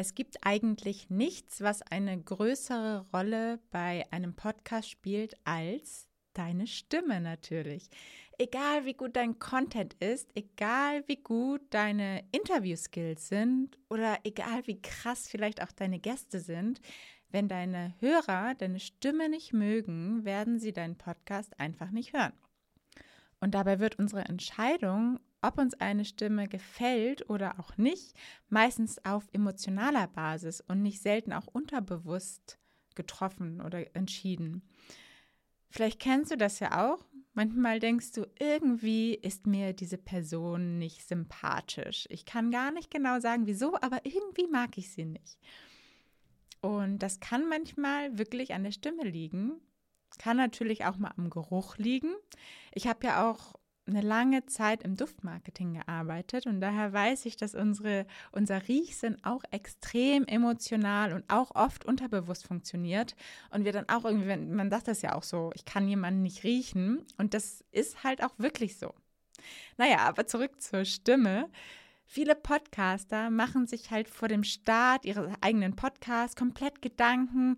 Es gibt eigentlich nichts, was eine größere Rolle bei einem Podcast spielt als deine Stimme natürlich. Egal wie gut dein Content ist, egal wie gut deine Interview-Skills sind oder egal wie krass vielleicht auch deine Gäste sind, wenn deine Hörer deine Stimme nicht mögen, werden sie deinen Podcast einfach nicht hören. Und dabei wird unsere Entscheidung, ob uns eine Stimme gefällt oder auch nicht, meistens auf emotionaler Basis und nicht selten auch unterbewusst getroffen oder entschieden. Vielleicht kennst du das ja auch. Manchmal denkst du, irgendwie ist mir diese Person nicht sympathisch. Ich kann gar nicht genau sagen, wieso, aber irgendwie mag ich sie nicht. Und das kann manchmal wirklich an der Stimme liegen. Kann natürlich auch mal am Geruch liegen. Ich habe ja auch eine lange Zeit im Duftmarketing gearbeitet und daher weiß ich, dass unsere, unser Riechsinn auch extrem emotional und auch oft unterbewusst funktioniert und wir dann auch irgendwie, man sagt das ja auch so, ich kann jemanden nicht riechen und das ist halt auch wirklich so. Naja, aber zurück zur Stimme. Viele Podcaster machen sich halt vor dem Start ihres eigenen Podcasts komplett Gedanken,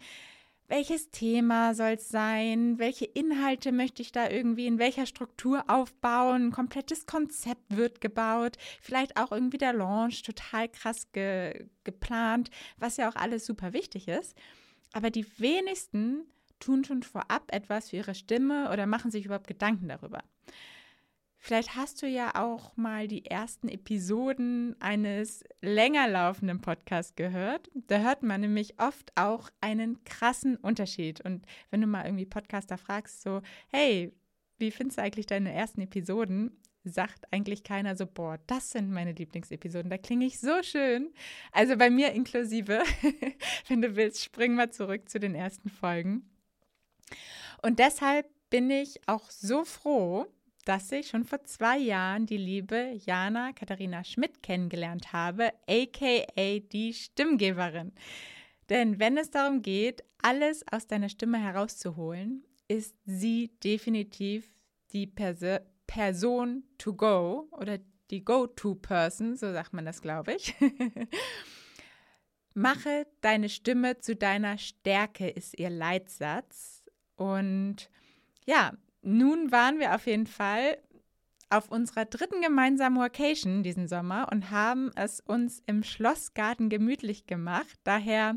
welches Thema soll es sein, welche Inhalte möchte ich da irgendwie in welcher Struktur aufbauen, ein komplettes Konzept wird gebaut, vielleicht auch irgendwie der Launch total krass ge geplant, was ja auch alles super wichtig ist. Aber die wenigsten tun schon vorab etwas für ihre Stimme oder machen sich überhaupt Gedanken darüber. Vielleicht hast du ja auch mal die ersten Episoden eines länger laufenden Podcasts gehört. Da hört man nämlich oft auch einen krassen Unterschied. Und wenn du mal irgendwie Podcaster fragst, so, hey, wie findest du eigentlich deine ersten Episoden? Sagt eigentlich keiner so, boah, das sind meine Lieblingsepisoden, da klinge ich so schön. Also bei mir inklusive, wenn du willst, spring mal zurück zu den ersten Folgen. Und deshalb bin ich auch so froh, dass ich schon vor zwei Jahren die liebe Jana Katharina Schmidt kennengelernt habe, aka die Stimmgeberin. Denn wenn es darum geht, alles aus deiner Stimme herauszuholen, ist sie definitiv die Perso Person to go oder die Go-to-Person, so sagt man das, glaube ich. Mache deine Stimme zu deiner Stärke, ist ihr Leitsatz. Und ja, nun waren wir auf jeden Fall auf unserer dritten gemeinsamen Vacation diesen Sommer und haben es uns im Schlossgarten gemütlich gemacht. Daher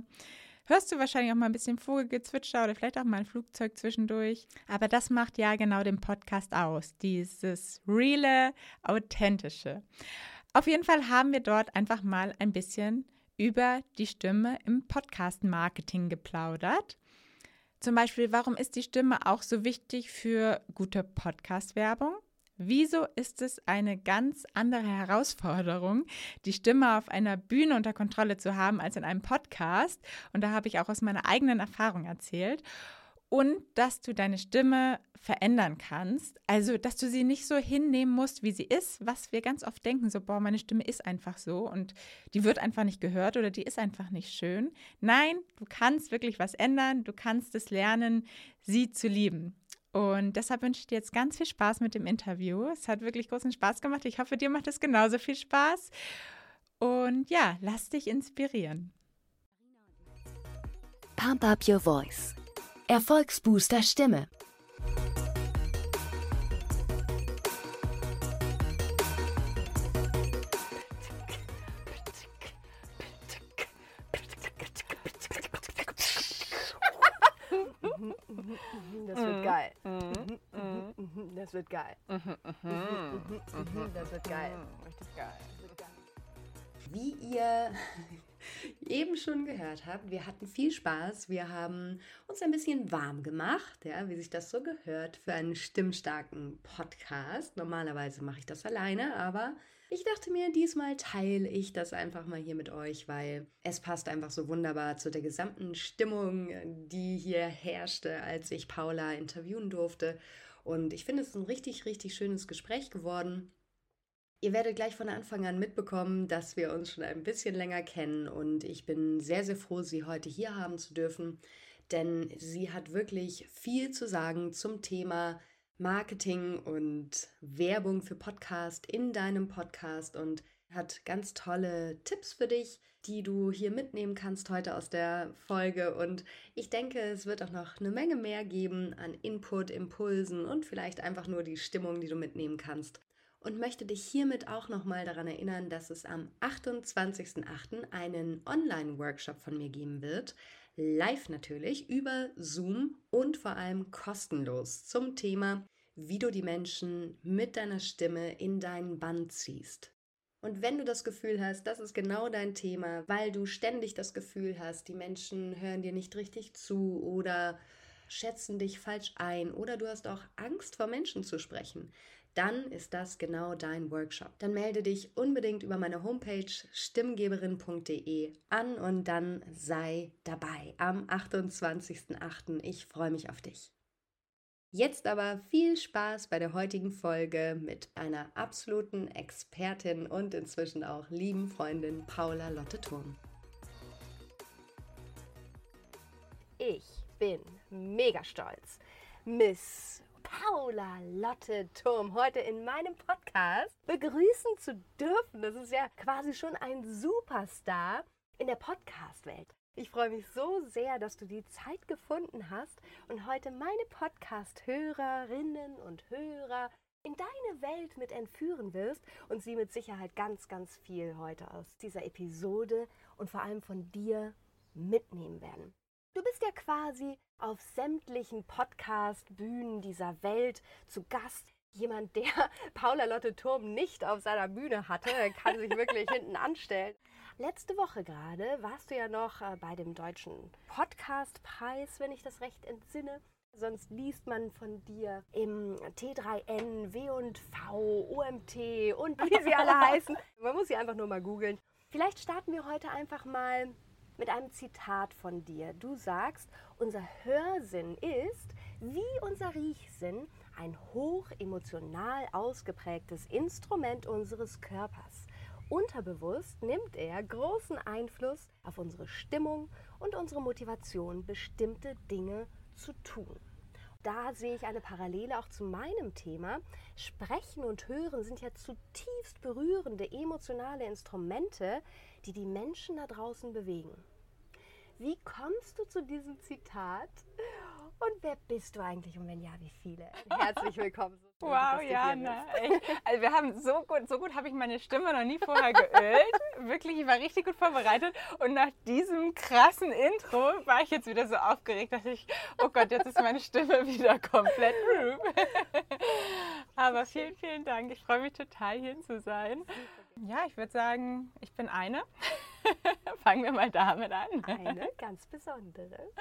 hörst du wahrscheinlich auch mal ein bisschen Vogelgezwitscher oder vielleicht auch mal ein Flugzeug zwischendurch. Aber das macht ja genau den Podcast aus, dieses reale, authentische. Auf jeden Fall haben wir dort einfach mal ein bisschen über die Stimme im Podcast-Marketing geplaudert. Zum Beispiel, warum ist die Stimme auch so wichtig für gute Podcast-Werbung? Wieso ist es eine ganz andere Herausforderung, die Stimme auf einer Bühne unter Kontrolle zu haben als in einem Podcast? Und da habe ich auch aus meiner eigenen Erfahrung erzählt und dass du deine Stimme verändern kannst. Also, dass du sie nicht so hinnehmen musst, wie sie ist, was wir ganz oft denken, so, boah, meine Stimme ist einfach so und die wird einfach nicht gehört oder die ist einfach nicht schön. Nein, du kannst wirklich was ändern, du kannst es lernen, sie zu lieben. Und deshalb wünsche ich dir jetzt ganz viel Spaß mit dem Interview. Es hat wirklich großen Spaß gemacht. Ich hoffe, dir macht es genauso viel Spaß. Und ja, lass dich inspirieren. Pump up your voice Erfolgsbooster Stimme. Das wird geil. Das wird geil. Das wird geil. Richtig geil. Wie ihr eben schon gehört habt, wir hatten viel Spaß. Wir haben uns ein bisschen warm gemacht, ja, wie sich das so gehört für einen stimmstarken Podcast. Normalerweise mache ich das alleine, aber ich dachte mir, diesmal teile ich das einfach mal hier mit euch, weil es passt einfach so wunderbar zu der gesamten Stimmung, die hier herrschte, als ich Paula interviewen durfte. Und ich finde, es ist ein richtig, richtig schönes Gespräch geworden. Ihr werdet gleich von Anfang an mitbekommen, dass wir uns schon ein bisschen länger kennen und ich bin sehr, sehr froh, Sie heute hier haben zu dürfen, denn sie hat wirklich viel zu sagen zum Thema Marketing und Werbung für Podcast in deinem Podcast und hat ganz tolle Tipps für dich, die du hier mitnehmen kannst heute aus der Folge. Und ich denke, es wird auch noch eine Menge mehr geben an Input, Impulsen und vielleicht einfach nur die Stimmung, die du mitnehmen kannst. Und möchte dich hiermit auch nochmal daran erinnern, dass es am 28.08. einen Online-Workshop von mir geben wird. Live natürlich über Zoom und vor allem kostenlos zum Thema, wie du die Menschen mit deiner Stimme in deinen Band ziehst. Und wenn du das Gefühl hast, das ist genau dein Thema, weil du ständig das Gefühl hast, die Menschen hören dir nicht richtig zu oder schätzen dich falsch ein oder du hast auch Angst vor Menschen zu sprechen, dann ist das genau dein Workshop. Dann melde dich unbedingt über meine Homepage stimmgeberin.de an und dann sei dabei am 28.08. Ich freue mich auf dich. Jetzt aber viel Spaß bei der heutigen Folge mit einer absoluten Expertin und inzwischen auch lieben Freundin Paula Lotte Thurm. Ich bin mega stolz, Miss Paula Lotte Turm heute in meinem Podcast begrüßen zu dürfen. Das ist ja quasi schon ein Superstar in der Podcast-Welt. Ich freue mich so sehr, dass du die Zeit gefunden hast und heute meine Podcast-Hörerinnen und Hörer in deine Welt mit entführen wirst und sie mit Sicherheit ganz, ganz viel heute aus dieser Episode und vor allem von dir mitnehmen werden. Du bist ja quasi auf sämtlichen Podcast-Bühnen dieser Welt zu Gast. Jemand, der Paula Lotte Turm nicht auf seiner Bühne hatte, kann sich wirklich hinten anstellen. Letzte Woche gerade warst du ja noch äh, bei dem Deutschen Podcastpreis, wenn ich das recht entsinne. Sonst liest man von dir im T3N, W&V, OMT und wie sie alle heißen. Man muss sie einfach nur mal googeln. Vielleicht starten wir heute einfach mal mit einem Zitat von dir. Du sagst, unser Hörsinn ist, wie unser Riechsinn, ein hoch emotional ausgeprägtes Instrument unseres Körpers. Unterbewusst nimmt er großen Einfluss auf unsere Stimmung und unsere Motivation, bestimmte Dinge zu tun. Da sehe ich eine Parallele auch zu meinem Thema. Sprechen und Hören sind ja zutiefst berührende emotionale Instrumente, die die Menschen da draußen bewegen. Wie kommst du zu diesem Zitat? Und wer bist du eigentlich und wenn ja, wie viele? Herzlich willkommen. wow, Jana. Also wir haben so gut, so gut habe ich meine Stimme noch nie vorher geölt. Wirklich, ich war richtig gut vorbereitet. Und nach diesem krassen Intro war ich jetzt wieder so aufgeregt, dass ich, oh Gott, jetzt ist meine Stimme wieder komplett. Aber vielen, vielen Dank. Ich freue mich total, hier zu sein. Ja, ich würde sagen, ich bin eine. Fangen wir mal damit an. Eine ganz besondere.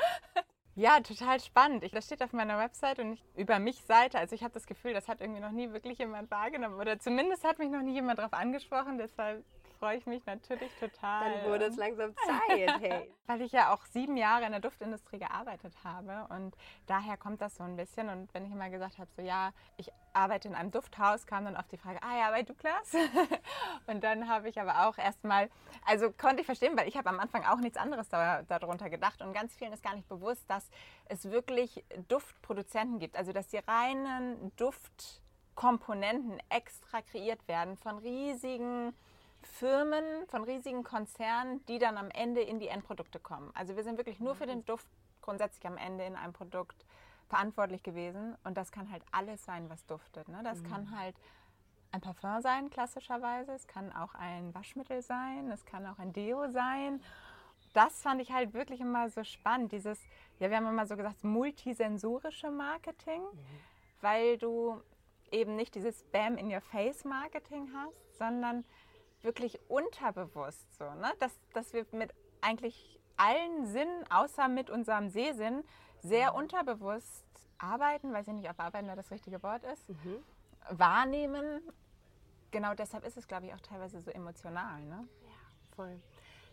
Ja, total spannend. Ich, das steht auf meiner Website und nicht über mich Seite. Also ich habe das Gefühl, das hat irgendwie noch nie wirklich jemand wahrgenommen. Oder zumindest hat mich noch nie jemand darauf angesprochen. Deshalb freue ich mich natürlich total. Dann wurde es langsam Zeit, hey. Weil ich ja auch sieben Jahre in der Duftindustrie gearbeitet habe und daher kommt das so ein bisschen. Und wenn ich immer gesagt habe, so ja, ich arbeite in einem Dufthaus, kam dann oft die Frage, ah ja, bei Douglas. und dann habe ich aber auch erstmal, also konnte ich verstehen, weil ich habe am Anfang auch nichts anderes da, darunter gedacht und ganz vielen ist gar nicht bewusst, dass es wirklich Duftproduzenten gibt, also dass die reinen Duftkomponenten extra kreiert werden von riesigen Firmen, von riesigen Konzernen, die dann am Ende in die Endprodukte kommen. Also wir sind wirklich nur für den Duft grundsätzlich am Ende in einem Produkt verantwortlich gewesen. Und das kann halt alles sein, was duftet. Ne? Das mhm. kann halt ein Parfum sein, klassischerweise. Es kann auch ein Waschmittel sein. Es kann auch ein Deo sein. Das fand ich halt wirklich immer so spannend. Dieses, ja, wir haben immer so gesagt, multisensorische Marketing, mhm. weil du eben nicht dieses Spam in your face Marketing hast, sondern wirklich unterbewusst so, ne? dass, dass wir mit eigentlich allen Sinnen, außer mit unserem Sehsinn, sehr mhm. unterbewusst arbeiten, weiß ich nicht, ob arbeiten da das richtige Wort ist, mhm. wahrnehmen. Genau deshalb ist es, glaube ich, auch teilweise so emotional. Ne? Ja, voll.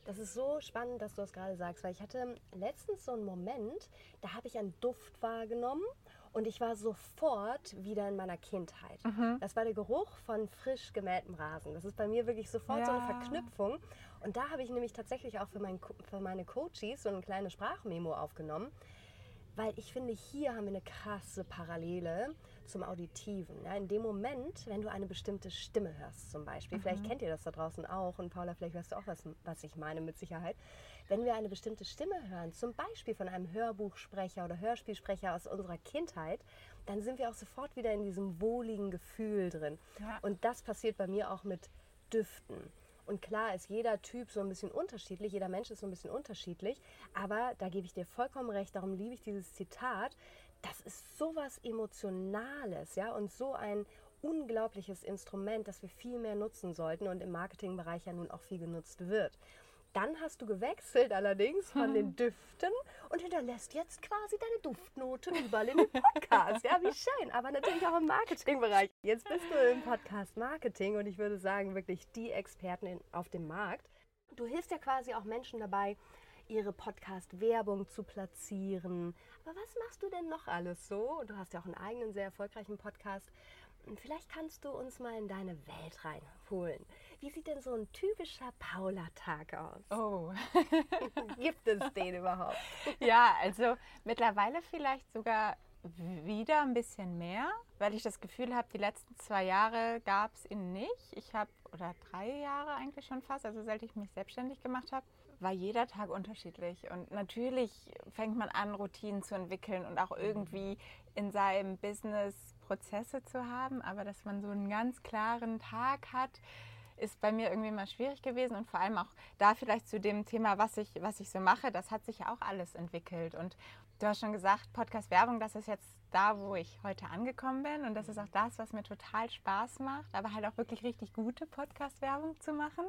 Das ist so spannend, dass du das gerade sagst, weil ich hatte letztens so einen Moment, da habe ich einen Duft wahrgenommen und ich war sofort wieder in meiner Kindheit. Mhm. Das war der Geruch von frisch gemähtem Rasen. Das ist bei mir wirklich sofort ja. so eine Verknüpfung. Und da habe ich nämlich tatsächlich auch für, mein, für meine Coaches so eine kleine Sprachmemo aufgenommen. Weil ich finde, hier haben wir eine krasse Parallele zum Auditiven. Ja, in dem Moment, wenn du eine bestimmte Stimme hörst zum Beispiel, mhm. vielleicht kennt ihr das da draußen auch und Paula, vielleicht weißt du auch, was, was ich meine mit Sicherheit. Wenn wir eine bestimmte Stimme hören, zum Beispiel von einem Hörbuchsprecher oder Hörspielsprecher aus unserer Kindheit, dann sind wir auch sofort wieder in diesem wohligen Gefühl drin. Ja. Und das passiert bei mir auch mit Düften. Und klar ist jeder Typ so ein bisschen unterschiedlich, jeder Mensch ist so ein bisschen unterschiedlich, aber da gebe ich dir vollkommen recht, darum liebe ich dieses Zitat. Das ist so was Emotionales, ja, und so ein unglaubliches Instrument, das wir viel mehr nutzen sollten und im Marketingbereich ja nun auch viel genutzt wird. Dann hast du gewechselt allerdings von den Düften und hinterlässt jetzt quasi deine Duftnote überall in den Podcast. Ja, wie schön. Aber natürlich auch im Marketingbereich. Jetzt bist du im Podcast Marketing und ich würde sagen, wirklich die Experten in, auf dem Markt. Du hilfst ja quasi auch Menschen dabei, ihre Podcast-Werbung zu platzieren. Aber was machst du denn noch alles so? Du hast ja auch einen eigenen, sehr erfolgreichen Podcast. Vielleicht kannst du uns mal in deine Welt reinholen. Wie sieht denn so ein typischer Paula-Tag aus? Oh. Gibt es den überhaupt? Ja, also mittlerweile vielleicht sogar wieder ein bisschen mehr, weil ich das Gefühl habe, die letzten zwei Jahre gab es ihn nicht. Ich habe, oder drei Jahre eigentlich schon fast, also seit ich mich selbstständig gemacht habe, war jeder Tag unterschiedlich. Und natürlich fängt man an, Routinen zu entwickeln und auch irgendwie in seinem Business Prozesse zu haben, aber dass man so einen ganz klaren Tag hat, ist bei mir irgendwie mal schwierig gewesen und vor allem auch da vielleicht zu dem Thema, was ich, was ich so mache, das hat sich ja auch alles entwickelt. Und du hast schon gesagt, Podcast Werbung, das ist jetzt da, wo ich heute angekommen bin und das ist auch das, was mir total Spaß macht, aber halt auch wirklich richtig gute Podcast Werbung zu machen,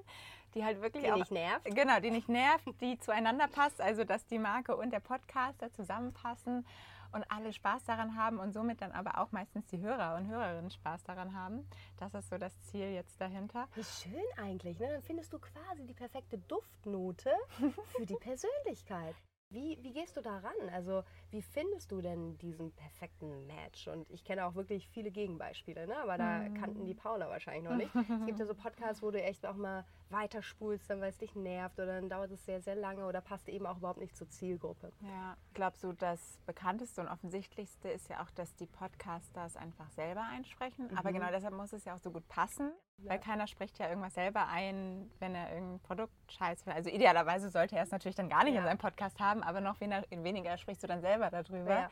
die halt wirklich die auch nicht nervt. Genau, die nicht nervt, die zueinander passt, also dass die Marke und der Podcaster zusammenpassen und alle Spaß daran haben und somit dann aber auch meistens die Hörer und Hörerinnen Spaß daran haben. Das ist so das Ziel jetzt dahinter. Wie schön eigentlich. Ne? Dann findest du quasi die perfekte Duftnote für die Persönlichkeit. Wie, wie gehst du daran? Also, wie findest du denn diesen perfekten Match? Und ich kenne auch wirklich viele Gegenbeispiele, ne? aber da mm. kannten die Paula wahrscheinlich noch nicht. es gibt ja so Podcasts, wo du echt auch mal weiterspulst, dann weil es dich nervt oder dann dauert es sehr, sehr lange oder passt eben auch überhaupt nicht zur Zielgruppe. Ja, glaubst du, das bekannteste und offensichtlichste ist ja auch, dass die Podcasters einfach selber einsprechen. Mhm. Aber genau deshalb muss es ja auch so gut passen. Weil keiner spricht ja irgendwas selber ein, wenn er irgendein Produkt scheiße will. Also idealerweise sollte er es natürlich dann gar nicht ja. in seinem Podcast haben, aber noch weniger sprichst du dann selber darüber. Ja.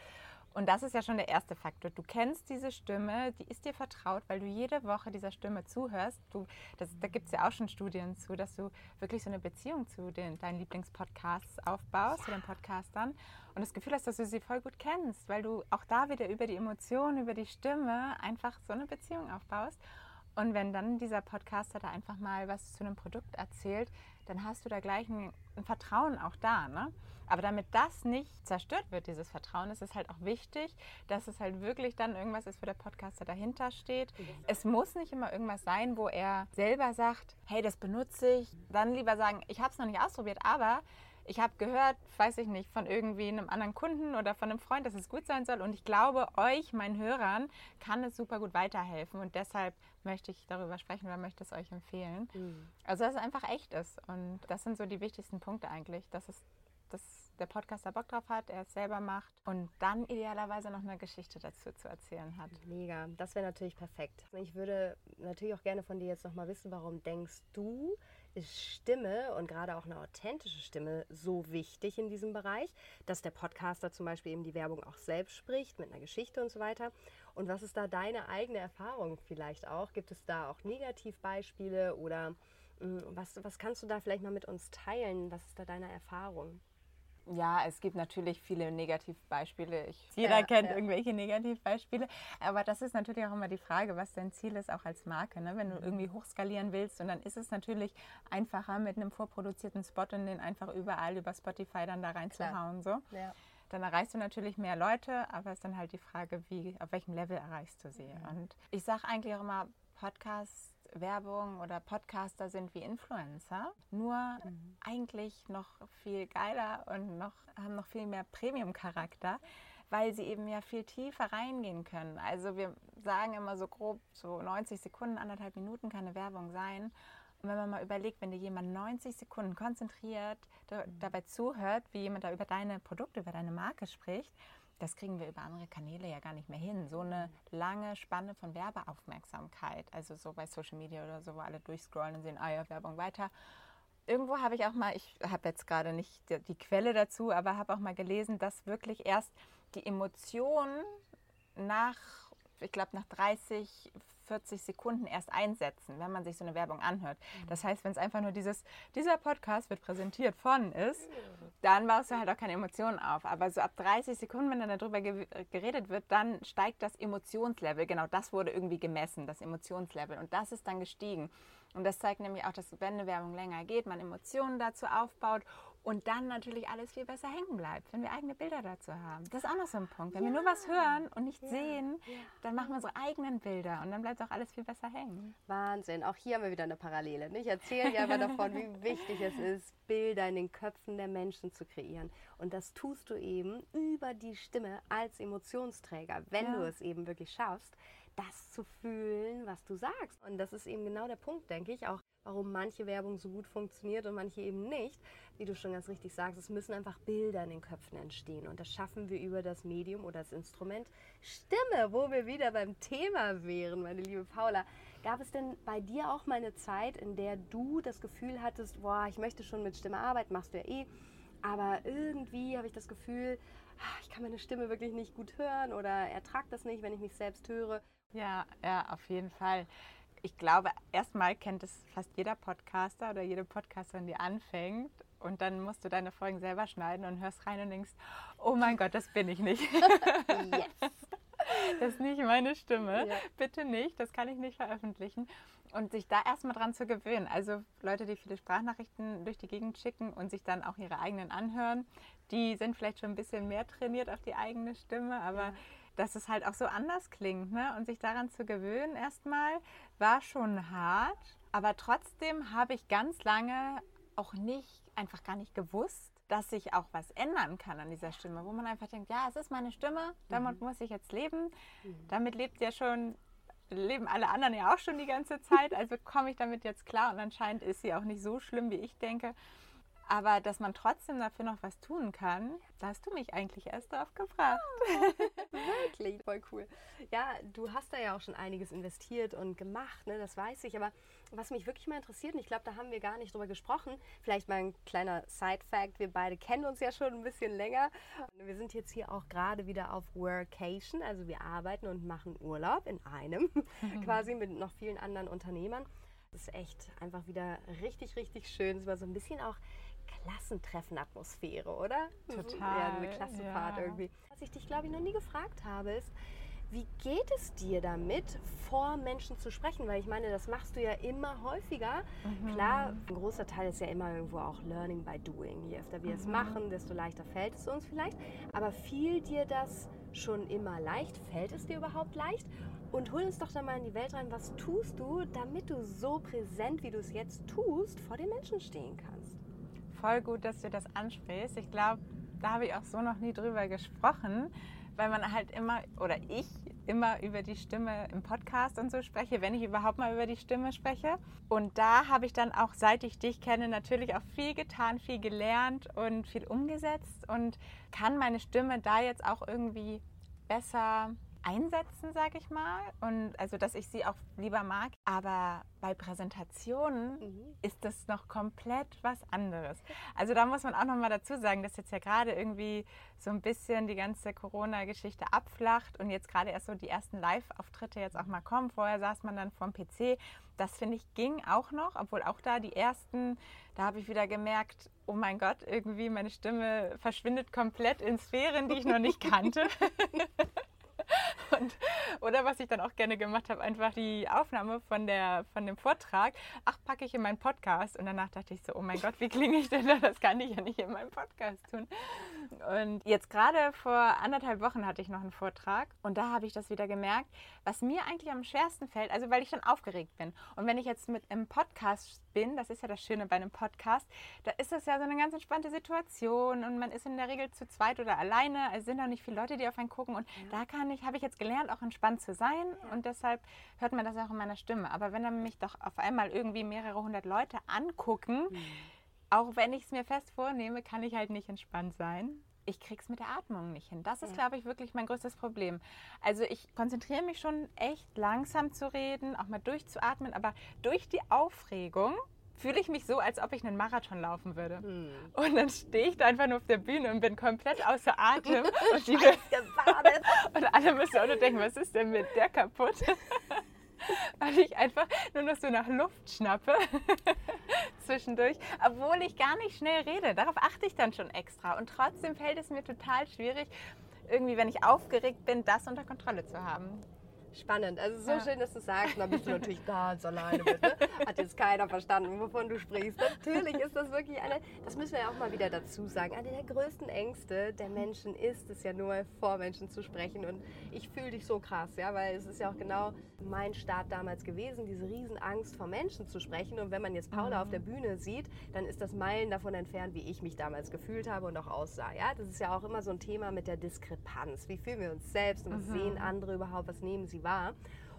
Und das ist ja schon der erste Faktor. Du kennst diese Stimme, die ist dir vertraut, weil du jede Woche dieser Stimme zuhörst. Du, das, da gibt es ja auch schon Studien zu, dass du wirklich so eine Beziehung zu den, deinen Lieblingspodcasts aufbaust, ja. zu den Podcastern. Und das Gefühl hast, dass du sie voll gut kennst, weil du auch da wieder über die Emotionen, über die Stimme einfach so eine Beziehung aufbaust. Und wenn dann dieser Podcaster da einfach mal was zu einem Produkt erzählt, dann hast du da gleich ein, ein Vertrauen auch da. Ne? Aber damit das nicht zerstört wird, dieses Vertrauen, ist es halt auch wichtig, dass es halt wirklich dann irgendwas ist, wo der Podcaster dahinter steht. Es muss nicht immer irgendwas sein, wo er selber sagt, hey, das benutze ich. Dann lieber sagen, ich habe es noch nicht ausprobiert, aber ich habe gehört, weiß ich nicht, von irgendwie einem anderen Kunden oder von einem Freund, dass es gut sein soll. Und ich glaube, euch, meinen Hörern, kann es super gut weiterhelfen. Und deshalb möchte ich darüber sprechen oder möchte es euch empfehlen. Mhm. Also, dass es einfach echt ist. Und das sind so die wichtigsten Punkte eigentlich, dass es dass der Podcaster Bock drauf hat, er es selber macht und dann idealerweise noch eine Geschichte dazu zu erzählen hat. Mega, das wäre natürlich perfekt. Ich würde natürlich auch gerne von dir jetzt nochmal wissen, warum denkst du, ist Stimme und gerade auch eine authentische Stimme so wichtig in diesem Bereich, dass der Podcaster zum Beispiel eben die Werbung auch selbst spricht mit einer Geschichte und so weiter. Und was ist da deine eigene Erfahrung vielleicht auch? Gibt es da auch Negativbeispiele oder mh, hm, was, was kannst du da vielleicht mal mit uns teilen? Was ist da deine Erfahrung? Ja, es gibt natürlich viele Negativbeispiele. Ich, jeder ja, kennt ja. irgendwelche Negativbeispiele. Aber das ist natürlich auch immer die Frage, was dein Ziel ist, auch als Marke. Ne? Wenn du irgendwie hochskalieren willst, und dann ist es natürlich einfacher, mit einem vorproduzierten Spot und den einfach überall über Spotify dann da reinzuhauen. So. Ja. Dann erreichst du natürlich mehr Leute, aber es ist dann halt die Frage, wie, auf welchem Level erreichst du sie. Mhm. Und ich sage eigentlich auch immer, Podcasts Werbung oder Podcaster sind wie Influencer, nur mhm. eigentlich noch viel geiler und noch, haben noch viel mehr Premium-Charakter, weil sie eben ja viel tiefer reingehen können. Also wir sagen immer so grob, so 90 Sekunden, anderthalb Minuten kann eine Werbung sein. Und wenn man mal überlegt, wenn dir jemand 90 Sekunden konzentriert mhm. dabei zuhört, wie jemand da über deine Produkte, über deine Marke spricht, das kriegen wir über andere Kanäle ja gar nicht mehr hin. So eine lange Spanne von Werbeaufmerksamkeit, also so bei Social Media oder so, wo alle durchscrollen und sehen, ah ja, Werbung weiter. Irgendwo habe ich auch mal, ich habe jetzt gerade nicht die, Quelle dazu, aber habe auch mal gelesen, dass wirklich erst die Emotionen nach, ich glaube, nach 30, 40 Sekunden erst einsetzen, wenn man sich so eine Werbung anhört. Das heißt, wenn es einfach nur dieses, dieser Podcast wird präsentiert von ist, dann baust du halt auch keine Emotionen auf. Aber so ab 30 Sekunden, wenn dann darüber ge geredet wird, dann steigt das Emotionslevel. Genau das wurde irgendwie gemessen, das Emotionslevel. Und das ist dann gestiegen. Und das zeigt nämlich auch, dass wenn eine Werbung länger geht, man Emotionen dazu aufbaut und dann natürlich alles viel besser hängen bleibt, wenn wir eigene Bilder dazu haben. Das ist auch noch so ein Punkt. Wenn ja. wir nur was hören und nicht ja. sehen, ja. dann machen wir unsere eigenen Bilder und dann bleibt auch alles viel besser hängen. Wahnsinn. Auch hier haben wir wieder eine Parallele. Ich erzähle ja aber davon, wie wichtig es ist, Bilder in den Köpfen der Menschen zu kreieren. Und das tust du eben über die Stimme als Emotionsträger, wenn du es eben wirklich schaffst, das zu fühlen, was du sagst. Und das ist eben genau der Punkt, denke ich, auch warum manche Werbung so gut funktioniert und manche eben nicht. Wie du schon ganz richtig sagst, es müssen einfach Bilder in den Köpfen entstehen. Und das schaffen wir über das Medium oder das Instrument Stimme, wo wir wieder beim Thema wären, meine liebe Paula. Gab es denn bei dir auch mal eine Zeit, in der du das Gefühl hattest, boah, ich möchte schon mit Stimme arbeiten, machst du ja eh, aber irgendwie habe ich das Gefühl, ah, ich kann meine Stimme wirklich nicht gut hören oder ertrag das nicht, wenn ich mich selbst höre. Ja, ja, auf jeden Fall. Ich glaube, erstmal kennt es fast jeder Podcaster oder jede Podcasterin, die anfängt. Und dann musst du deine Folgen selber schneiden und hörst rein und denkst, oh mein Gott, das bin ich nicht. yes. Das ist nicht meine Stimme. Ja. Bitte nicht, das kann ich nicht veröffentlichen. Und sich da erstmal dran zu gewöhnen. Also Leute, die viele Sprachnachrichten durch die Gegend schicken und sich dann auch ihre eigenen anhören, die sind vielleicht schon ein bisschen mehr trainiert auf die eigene Stimme, aber ja dass es halt auch so anders klingt. Ne? Und sich daran zu gewöhnen erstmal war schon hart. Aber trotzdem habe ich ganz lange auch nicht, einfach gar nicht gewusst, dass sich auch was ändern kann an dieser Stimme, wo man einfach denkt, ja, es ist meine Stimme, damit mhm. muss ich jetzt leben. Mhm. Damit lebt ja schon, leben alle anderen ja auch schon die ganze Zeit. Also komme ich damit jetzt klar und anscheinend ist sie auch nicht so schlimm, wie ich denke. Aber dass man trotzdem dafür noch was tun kann, da hast du mich eigentlich erst darauf gebracht. Oh, wirklich, voll cool. Ja, du hast da ja auch schon einiges investiert und gemacht, ne? das weiß ich. Aber was mich wirklich mal interessiert, und ich glaube, da haben wir gar nicht drüber gesprochen, vielleicht mal ein kleiner Side-Fact, wir beide kennen uns ja schon ein bisschen länger. Wir sind jetzt hier auch gerade wieder auf Workation, also wir arbeiten und machen Urlaub in einem, quasi mit noch vielen anderen Unternehmern. Das ist echt einfach wieder richtig, richtig schön. Es war so ein bisschen auch Klassentreffen-Atmosphäre, oder? Total. Ja, eine Klassenfahrt ja. irgendwie. Was ich dich, glaube ich, noch nie gefragt habe, ist, wie geht es dir damit, vor Menschen zu sprechen? Weil ich meine, das machst du ja immer häufiger. Mhm. Klar, ein großer Teil ist ja immer irgendwo auch Learning by Doing. Je öfter wir mhm. es machen, desto leichter fällt es uns vielleicht. Aber fiel dir das schon immer leicht? Fällt es dir überhaupt leicht? Und hol uns doch da mal in die Welt rein, was tust du, damit du so präsent, wie du es jetzt tust, vor den Menschen stehen kannst? Voll gut, dass du das ansprichst. Ich glaube, da habe ich auch so noch nie drüber gesprochen, weil man halt immer, oder ich immer über die Stimme im Podcast und so spreche, wenn ich überhaupt mal über die Stimme spreche. Und da habe ich dann auch, seit ich dich kenne, natürlich auch viel getan, viel gelernt und viel umgesetzt und kann meine Stimme da jetzt auch irgendwie besser einsetzen, sage ich mal. Und also, dass ich sie auch lieber mag. Aber bei Präsentationen mhm. ist das noch komplett was anderes. Also da muss man auch noch mal dazu sagen, dass jetzt ja gerade irgendwie so ein bisschen die ganze Corona-Geschichte abflacht und jetzt gerade erst so die ersten Live-Auftritte jetzt auch mal kommen. Vorher saß man dann vorm PC. Das finde ich ging auch noch, obwohl auch da die ersten, da habe ich wieder gemerkt, oh mein Gott, irgendwie meine Stimme verschwindet komplett in Sphären, die ich noch nicht kannte. Und, oder was ich dann auch gerne gemacht habe, einfach die Aufnahme von, der, von dem Vortrag, ach, packe ich in meinen Podcast. Und danach dachte ich so, oh mein Gott, wie klinge ich denn da? Das kann ich ja nicht in meinem Podcast tun. Und jetzt gerade vor anderthalb Wochen hatte ich noch einen Vortrag und da habe ich das wieder gemerkt, was mir eigentlich am schwersten fällt, also weil ich dann aufgeregt bin. Und wenn ich jetzt mit einem Podcast bin, das ist ja das Schöne bei einem Podcast, da ist das ja so eine ganz entspannte Situation und man ist in der Regel zu zweit oder alleine. Es sind auch nicht viele Leute, die auf einen gucken und ja. da kann ich, habe ich jetzt gelernt, auch entspannt zu sein ja. und deshalb hört man das auch in meiner Stimme. Aber wenn dann mich doch auf einmal irgendwie mehrere hundert Leute angucken, mhm. Auch wenn ich es mir fest vornehme, kann ich halt nicht entspannt sein. ich krieg's mit der Atmung nicht hin. Das ist, ja. glaube ich, wirklich mein größtes Problem. Also ich konzentriere mich schon echt langsam zu reden, auch mal durchzuatmen, aber durch die Aufregung fühle ich mich so, als ob ich einen Marathon laufen würde. Hm. Und dann stehe ich da einfach nur auf der Bühne und bin komplett außer Atem. und, die und alle müssen auch nur denken, was ist denn mit der kaputt? Weil ich einfach nur noch so nach Luft schnappe zwischendurch, obwohl ich gar nicht schnell rede. Darauf achte ich dann schon extra. Und trotzdem fällt es mir total schwierig, irgendwie, wenn ich aufgeregt bin, das unter Kontrolle zu haben. Spannend. Also so ja. schön, dass du sagst. Dann bist du natürlich ganz alleine mit. Ne? Hat jetzt keiner verstanden, wovon du sprichst. Natürlich ist das wirklich eine, das müssen wir ja auch mal wieder dazu sagen, eine der größten Ängste der Menschen ist es ja nur, vor Menschen zu sprechen. Und ich fühle dich so krass, ja, weil es ist ja auch genau mein Start damals gewesen, diese Riesenangst vor Menschen zu sprechen. Und wenn man jetzt Paula mhm. auf der Bühne sieht, dann ist das Meilen davon entfernt, wie ich mich damals gefühlt habe und auch aussah. Ja, das ist ja auch immer so ein Thema mit der Diskrepanz. Wie fühlen wir uns selbst und was mhm. sehen andere überhaupt, was nehmen sie wahr?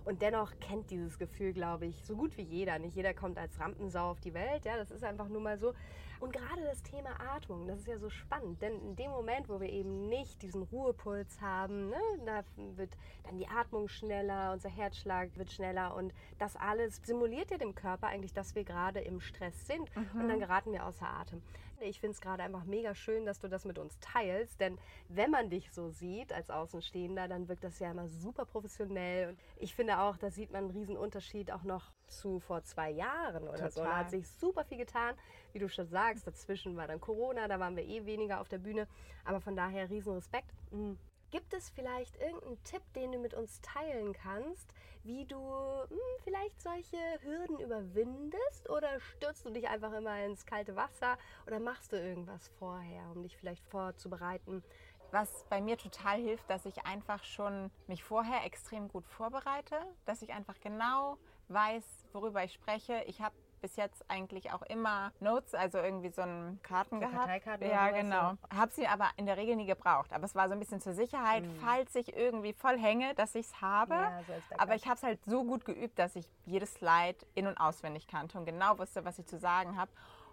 Und dennoch kennt dieses Gefühl, glaube ich, so gut wie jeder. Nicht jeder kommt als Rampensau auf die Welt. Ja, das ist einfach nur mal so. Und gerade das Thema Atmung, das ist ja so spannend, denn in dem Moment, wo wir eben nicht diesen Ruhepuls haben, ne, da wird dann die Atmung schneller, unser Herzschlag wird schneller und das alles simuliert ja dem Körper eigentlich, dass wir gerade im Stress sind mhm. und dann geraten wir außer Atem. Ich finde es gerade einfach mega schön, dass du das mit uns teilst, denn wenn man dich so sieht als Außenstehender, dann wirkt das ja immer super professionell. Und ich finde auch, da sieht man einen riesen Unterschied auch noch zu vor zwei Jahren oder Total. so. Da hat sich super viel getan, wie du schon sagst. Dazwischen war dann Corona, da waren wir eh weniger auf der Bühne. Aber von daher riesen Respekt. Mhm. Gibt es vielleicht irgendeinen Tipp, den du mit uns teilen kannst, wie du hm, vielleicht solche Hürden überwindest? Oder stürzt du dich einfach immer ins kalte Wasser? Oder machst du irgendwas vorher, um dich vielleicht vorzubereiten? Was bei mir total hilft, dass ich einfach schon mich vorher extrem gut vorbereite, dass ich einfach genau weiß, worüber ich spreche. Ich habe bis jetzt eigentlich auch immer Notes, also irgendwie so ein Karten so gehabt. Ja, genau. So. Habe sie aber in der Regel nie gebraucht. Aber es war so ein bisschen zur Sicherheit, mhm. falls ich irgendwie voll hänge, dass ich es habe. Ja, so aber ich habe es halt so gut geübt, dass ich jedes Slide in- und auswendig kannte und genau wusste, was ich zu sagen habe.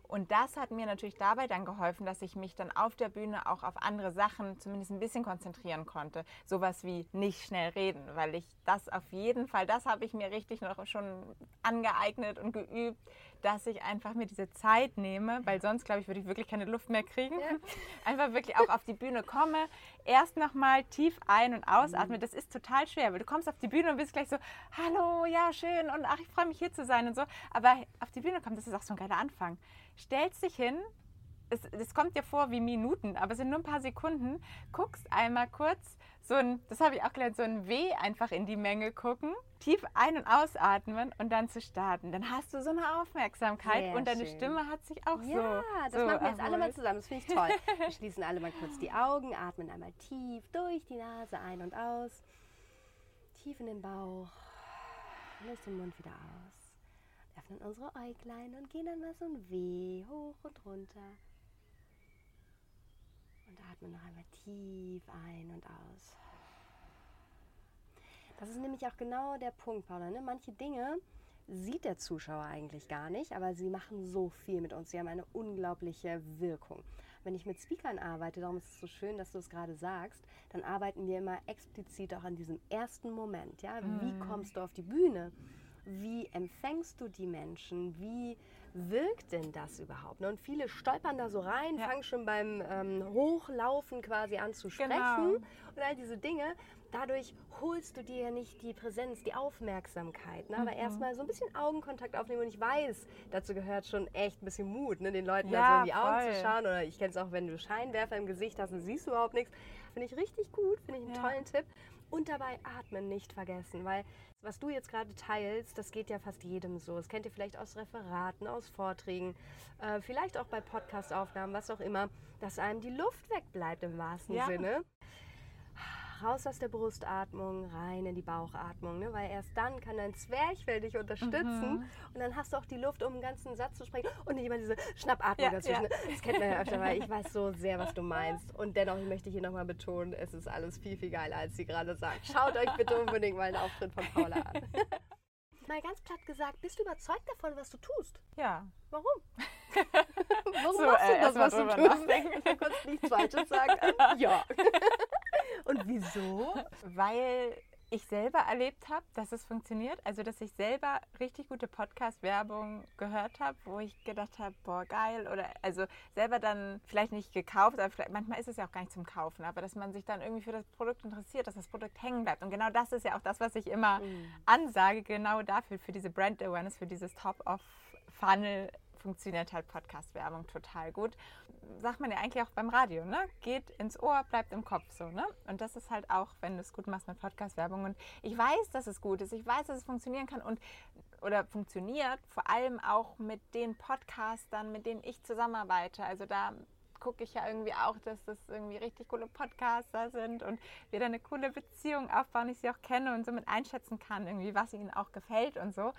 Und das hat mir natürlich dabei dann geholfen, dass ich mich dann auf der Bühne auch auf andere Sachen zumindest ein bisschen konzentrieren konnte. Sowas wie nicht schnell reden, weil ich das auf jeden Fall, das habe ich mir richtig noch schon angeeignet und geübt, dass ich einfach mir diese Zeit nehme, weil sonst, glaube ich, würde ich wirklich keine Luft mehr kriegen. Ja. Einfach wirklich auch auf die Bühne komme, erst nochmal tief ein- und ausatme. Das ist total schwer, weil du kommst auf die Bühne und bist gleich so, hallo, ja, schön und ach, ich freue mich hier zu sein und so. Aber auf die Bühne kommen, das ist auch so ein geiler Anfang stellst dich hin, es, es, kommt dir vor wie Minuten, aber es sind nur ein paar Sekunden, guckst einmal kurz, so ein, das habe ich auch gelernt, so ein W einfach in die Menge gucken, tief ein- und ausatmen und dann zu starten. Dann hast du so eine Aufmerksamkeit Sehr und deine schön. Stimme hat sich auch ja, so. Ja, das so machen wir jetzt alle mal zusammen, das finde ich toll. Wir schließen alle mal kurz die Augen, atmen einmal tief durch die Nase ein und aus, tief in den Bauch, durch den Mund wieder aus öffnen unsere Äuglein und gehen dann mal so ein W hoch und runter. Und atmen noch einmal tief ein und aus. Das ist nämlich auch genau der Punkt, Paula. Ne? Manche Dinge sieht der Zuschauer eigentlich gar nicht, aber sie machen so viel mit uns. Sie haben eine unglaubliche Wirkung. Wenn ich mit Speakern arbeite, darum ist es so schön, dass du es gerade sagst, dann arbeiten wir immer explizit auch an diesem ersten Moment. Ja? Wie mm. kommst du auf die Bühne? wie empfängst du die Menschen, wie wirkt denn das überhaupt? Und viele stolpern da so rein, ja. fangen schon beim ähm, Hochlaufen quasi an zu sprechen genau. und all diese Dinge. Dadurch holst du dir ja nicht die Präsenz, die Aufmerksamkeit. Ne? Aber mhm. erstmal so ein bisschen Augenkontakt aufnehmen. Und ich weiß, dazu gehört schon echt ein bisschen Mut, ne? den Leuten ja, da so in die voll. Augen zu schauen. Oder ich kenne es auch, wenn du Scheinwerfer im Gesicht hast und siehst du überhaupt nichts. Finde ich richtig gut, finde ich einen ja. tollen Tipp. Und dabei atmen nicht vergessen, weil was du jetzt gerade teilst, das geht ja fast jedem so. Das kennt ihr vielleicht aus Referaten, aus Vorträgen, äh, vielleicht auch bei Podcastaufnahmen, was auch immer, dass einem die Luft wegbleibt im wahrsten ja. Sinne raus aus der Brustatmung, rein in die Bauchatmung, ne? weil erst dann kann dein Zwerchfell dich unterstützen mhm. und dann hast du auch die Luft, um einen ganzen Satz zu sprechen und nicht immer diese Schnappatmung ja, dazwischen. Ja. Das kennt man ja öfter, weil ich weiß so sehr, was du meinst und dennoch möchte ich hier nochmal betonen, es ist alles viel, viel geiler, als sie gerade sagt. Schaut euch bitte unbedingt mal einen Auftritt von Paula an. Mal ganz platt gesagt, bist du überzeugt davon, was du tust? Ja. Warum? Warum So, machst du äh, das, was du tust? Du kannst nichts Falsches sagen. ja. Und wieso? Weil ich selber erlebt habe, dass es funktioniert. Also, dass ich selber richtig gute Podcast-Werbung gehört habe, wo ich gedacht habe, boah, geil. Oder also selber dann vielleicht nicht gekauft, aber vielleicht, manchmal ist es ja auch gar nicht zum Kaufen, aber dass man sich dann irgendwie für das Produkt interessiert, dass das Produkt hängen bleibt. Und genau das ist ja auch das, was ich immer ansage, genau dafür, für diese Brand Awareness, für dieses Top-of-Funnel funktioniert halt Podcast-Werbung total gut. Sagt man ja eigentlich auch beim Radio, ne? Geht ins Ohr, bleibt im Kopf so, ne? Und das ist halt auch, wenn du es gut machst mit Podcast-Werbung. Und ich weiß, dass es gut ist. Ich weiß, dass es funktionieren kann und oder funktioniert, vor allem auch mit den Podcastern, mit denen ich zusammenarbeite. Also da gucke ich ja irgendwie auch, dass das irgendwie richtig coole Podcaster sind und wir da eine coole Beziehung aufbauen, ich sie auch kenne und somit einschätzen kann, irgendwie, was ihnen auch gefällt und so.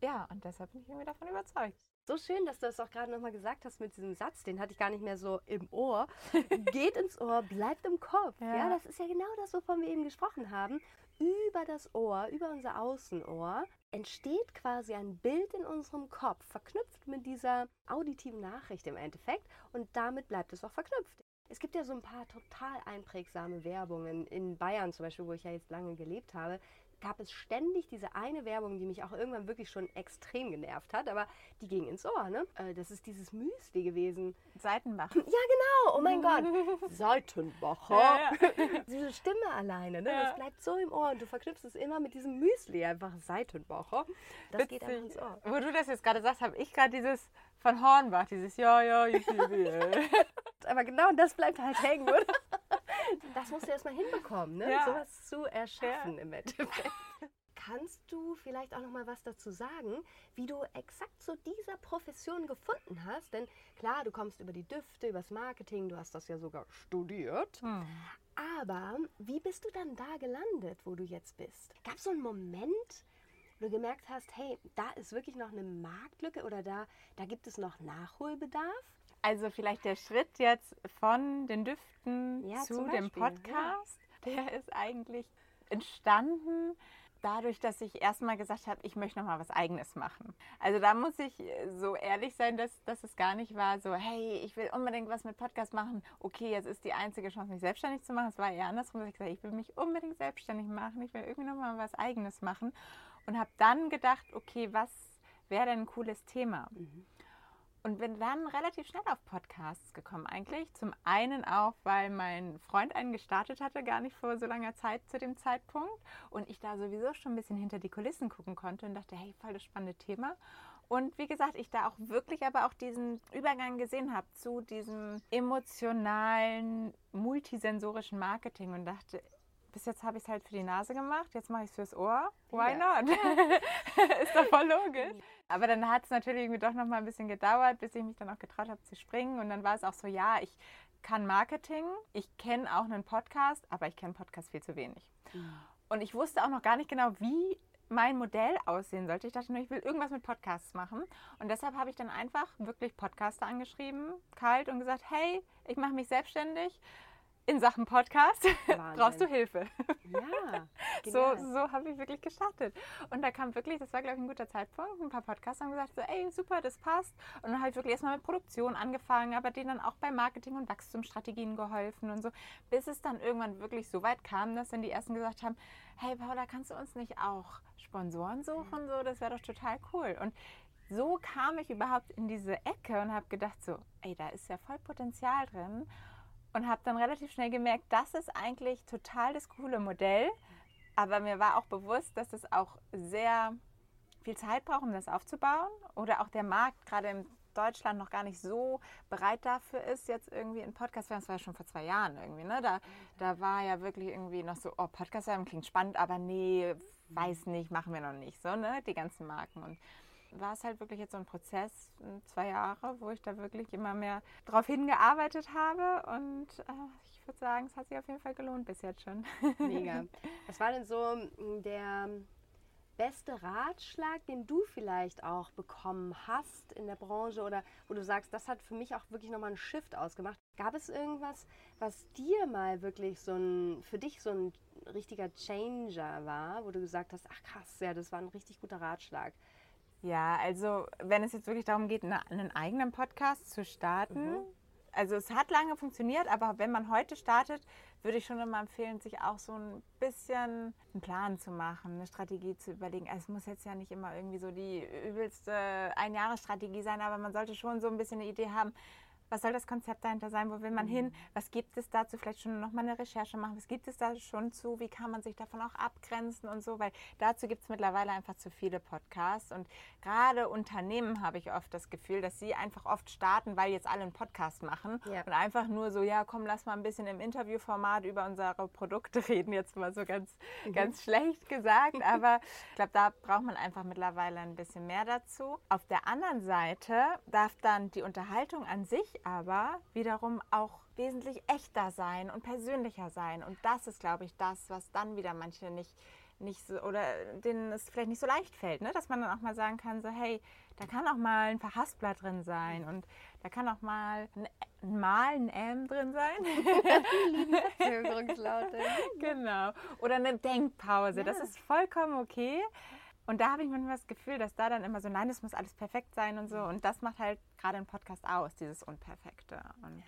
Ja, und deshalb bin ich irgendwie davon überzeugt. So schön, dass du das auch gerade nochmal gesagt hast mit diesem Satz, den hatte ich gar nicht mehr so im Ohr. Geht ins Ohr, bleibt im Kopf. Ja. Ja. das ist ja genau das, wovon wir eben gesprochen haben. Über das Ohr, über unser Außenohr entsteht quasi ein Bild in unserem Kopf, verknüpft mit dieser auditiven Nachricht im Endeffekt und damit bleibt es auch verknüpft. Es gibt ja so ein paar total einprägsame Werbungen. In Bayern zum Beispiel, wo ich ja jetzt lange gelebt habe, gab es ständig diese eine Werbung, die mich auch irgendwann wirklich schon extrem genervt hat, aber die ging ins Ohr, ne? Äh, Das ist dieses Müsli gewesen. Seitenbach. Ja, genau, oh mein Gott. Seitenbacher. Ja, Diese Stimme alleine, ne? Ja. das bleibt so im Ohr und du verknüpfst es immer mit diesem Müsli, einfach Seitenbacher. Das geht einfach ins Ohr. Wo du das jetzt gerade sagst, habe ich gerade dieses von Hornbach, dieses Ja, ja, ich liebe Aber genau das bleibt halt hängen, oder? Das musst du erstmal hinbekommen, ne? Ja. sowas zu erschaffen im Endeffekt. Kannst du vielleicht auch noch mal was dazu sagen, wie du exakt zu dieser Profession gefunden hast? Denn klar, du kommst über die Düfte, übers Marketing, du hast das ja sogar studiert. Hm. Aber wie bist du dann da gelandet, wo du jetzt bist? Gab es so einen Moment, wo du gemerkt hast, hey, da ist wirklich noch eine Marktlücke oder da, da gibt es noch Nachholbedarf? Also vielleicht der Schritt jetzt von den Düften Ja, zu dem Beispiel, ja. Podcast, der ist eigentlich entstanden dadurch, dass ich erstmal gesagt habe, ich möchte noch mal was eigenes machen. Also da muss ich so ehrlich sein, dass, dass es gar nicht war so, hey, ich will unbedingt was mit Podcast machen. Okay, jetzt ist die einzige Chance, mich selbstständig zu machen. Es war eher andersrum, dass ich gesagt habe, ich will mich unbedingt selbstständig machen. Ich will irgendwie noch mal was eigenes machen. Und habe dann gedacht, okay, was wäre denn ein cooles Thema? Und bin dann relativ schnell auf Podcasts gekommen eigentlich. Zum einen auch, weil mein Freund einen gestartet hatte, gar nicht vor so langer Zeit zu dem Zeitpunkt. Und ich da sowieso schon ein bisschen hinter die Kulissen gucken konnte und dachte, hey, voll das spannende Thema. Und wie gesagt, ich da auch wirklich aber auch diesen Übergang gesehen habe zu diesem emotionalen, multisensorischen Marketing und dachte, bis jetzt habe ich es halt für die Nase gemacht, jetzt mache ich es fürs Ohr. Why Ja. not? Ist doch voll logisch. Aber dann hat es natürlich irgendwie doch noch mal ein bisschen gedauert, bis ich mich dann auch getraut habe zu springen. Und dann war es auch so, ja, ich kann Marketing, ich kenne auch einen Podcast, aber ich kenne Podcast viel zu wenig. Und ich wusste auch noch gar nicht genau, wie mein Modell aussehen sollte. Ich dachte nur, ich will irgendwas mit Podcasts machen. Und deshalb habe ich dann einfach wirklich Podcaster angeschrieben, kalt, und gesagt, hey, ich mache mich selbstständig in Sachen Podcast. Wahnsinn. Brauchst du Hilfe? Ja, So, genial. so habe ich wirklich gestartet. Und da kam wirklich, das war glaube ich ein guter Zeitpunkt, ein paar Podcasts haben gesagt, so, ey, super, das passt. Und dann halt wirklich erstmal mit Produktion angefangen, aber denen dann auch bei Marketing und Wachstumsstrategien geholfen und so, bis es dann irgendwann wirklich so weit kam, dass dann die ersten gesagt haben, hey Paula, kannst du uns nicht auch Sponsoren suchen? So, das wäre doch total cool. Und so kam ich überhaupt in diese Ecke und habe gedacht, so, ey, da ist ja voll Potenzial drin. Und habe dann relativ schnell gemerkt, das ist eigentlich total das coole Modell. Aber mir war auch bewusst, dass es auch sehr viel Zeit braucht, um das aufzubauen. Oder auch der Markt gerade in Deutschland noch gar nicht so bereit dafür ist, jetzt irgendwie in Podcast Das war ja schon vor zwei Jahren irgendwie. Ne? Da, da war ja wirklich irgendwie noch so, oh, Podcast klingt spannend, aber nee, weiß nicht, machen wir noch nicht. So, ne? Die ganzen Marken. Und war es halt wirklich jetzt so ein Prozess, äh, zwei Jahre, wo ich da wirklich immer mehr drauf hingearbeitet habe. Und äh, ich würde sagen, es hat sich auf jeden Fall gelohnt bis jetzt schon. Mega. Was war denn so mm, der beste Ratschlag, den du vielleicht auch bekommen hast in der Branche oder wo du sagst, das hat für mich auch wirklich nochmal einen Shift ausgemacht? Gab es irgendwas, was dir mal wirklich so ein, für dich so ein richtiger Changer war, wo du gesagt hast, ach krass, ja, das war ein richtig guter Ratschlag? Ja, also wenn es jetzt wirklich darum geht, einen eigenen Podcast zu starten, mhm. also es hat lange funktioniert, aber wenn man heute startet, würde ich schon immer empfehlen, sich auch so ein bisschen einen Plan zu machen, eine Strategie zu überlegen. Es muss jetzt ja nicht immer irgendwie so die übelste Einjahresstrategie sein, aber man sollte schon so ein bisschen eine Idee haben, was soll das Konzept dahinter sein? Wo will man mhm. hin? Was gibt es dazu? Vielleicht schon nochmal eine Recherche machen. Was gibt es da schon zu? Wie kann man sich davon auch abgrenzen und so? Weil dazu gibt es mittlerweile einfach zu viele Podcasts. Und gerade Unternehmen habe ich oft das Gefühl, dass sie einfach oft starten, weil jetzt alle einen Podcast machen ja. und einfach nur so, ja, komm, lass mal ein bisschen im Interviewformat über unsere Produkte reden. Jetzt mal so ganz, mhm. ganz schlecht gesagt. Aber ich glaube, da braucht man einfach mittlerweile ein bisschen mehr dazu. Auf der anderen Seite darf dann die Unterhaltung an sich aber wiederum auch wesentlich echter sein und persönlicher sein. Und das ist, glaube ich, das, was dann wieder manche nicht, nicht so, oder denen es vielleicht nicht so leicht fällt, ne? dass man dann auch mal sagen kann, so, hey, da kann auch mal ein Verhaspler drin sein und da kann auch mal ein, Mal, ein M drin sein. genau. Oder eine Denkpause. Ja. Das ist vollkommen okay. Und da habe ich manchmal das Gefühl, dass da dann immer so, nein, das muss alles perfekt sein und so. Und das macht halt gerade ein Podcast aus, dieses Unperfekte. Und ja.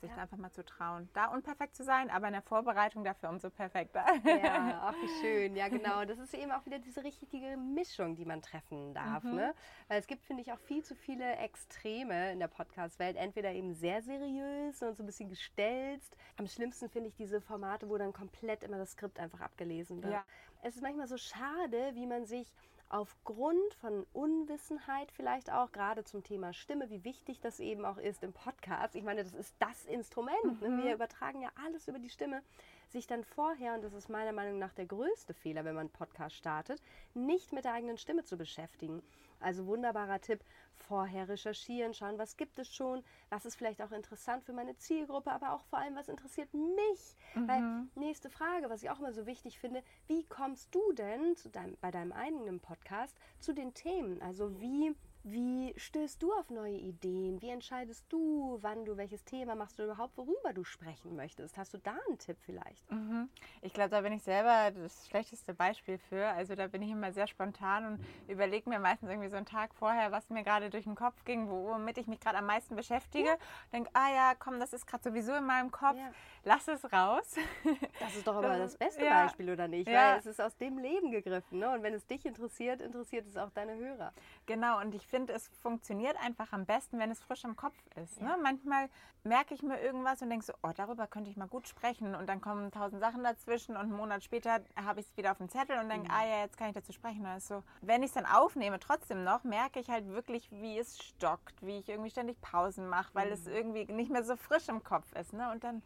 sich ja. einfach mal zu trauen, da unperfekt zu sein, aber in der Vorbereitung dafür umso perfekter. Ja, auch wie schön. Ja, genau. Das ist eben auch wieder diese richtige Mischung, die man treffen darf. Mhm. Ne? Weil es gibt, finde ich, auch viel zu viele Extreme in der Podcast-Welt. Entweder eben sehr seriös und so ein bisschen gestelzt. Am schlimmsten finde ich diese Formate, wo dann komplett immer das Skript einfach abgelesen wird. Ja es ist manchmal so schade, wie man sich aufgrund von Unwissenheit vielleicht auch, gerade zum Thema Stimme, wie wichtig das eben auch ist im Podcast. Ich meine, das ist das Instrument. Ne? Mhm. Wir übertragen ja alles über die Stimme. Sich dann vorher, und das ist meiner Meinung nach der größte Fehler, wenn man einen Podcast startet, nicht mit der eigenen Stimme zu beschäftigen. Also wunderbarer Tipp, vorher recherchieren, schauen, was gibt es schon, was ist vielleicht auch interessant für meine Zielgruppe, aber auch vor allem, was interessiert mich. Mhm. Weil nächste Frage, was ich auch immer so wichtig finde, wie kommst du denn deinem, bei deinem eigenen Podcast zu den Themen? Also wie wie stößt du auf neue Ideen? Wie entscheidest du, wann du welches Thema machst du überhaupt, worüber du sprechen möchtest? Hast du da einen Tipp vielleicht? Mhm. Ich glaube, da bin ich selber das schlechteste Beispiel für. Also da bin ich immer sehr spontan und überlege mir meistens irgendwie so einen Tag vorher, was mir gerade durch den Kopf ging, womit ich mich gerade am meisten beschäftige. Ja. Denke, ah ja, komm, das ist gerade sowieso in meinem Kopf. Ja. Lass es raus. Das ist doch aber das beste ja. Beispiel, oder nicht? Weil es ist aus dem Leben gegriffen. Ne? Und wenn es dich interessiert, interessiert es auch deine Hörer. Genau, und ich finde, es funktioniert einfach am besten, wenn es frisch im Kopf ist. Ne? Manchmal merke ich mir irgendwas und denke so, oh, darüber könnte ich mal gut sprechen. Und dann kommen tausend Sachen dazwischen und einen Monat später habe ich es wieder auf dem Zettel und denke, mhm. ah ja, jetzt kann ich dazu sprechen. Also, wenn ich es dann aufnehme, trotzdem noch, merke ich halt wirklich, wie es stockt, wie ich irgendwie ständig Pausen mache, weil mhm. es irgendwie nicht mehr so frisch im Kopf ist. Ne? Und dann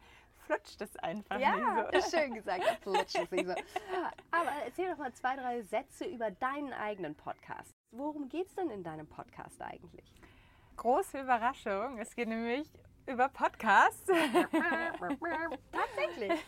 flutscht es einfach ja, nicht so. schön gesagt, flutscht es nicht so. Aber erzähl doch mal zwei, drei Sätze über deinen eigenen Podcast. Worum geht es denn in deinem Podcast eigentlich? Große Überraschung. Es geht nämlich über Podcasts. Tatsächlich.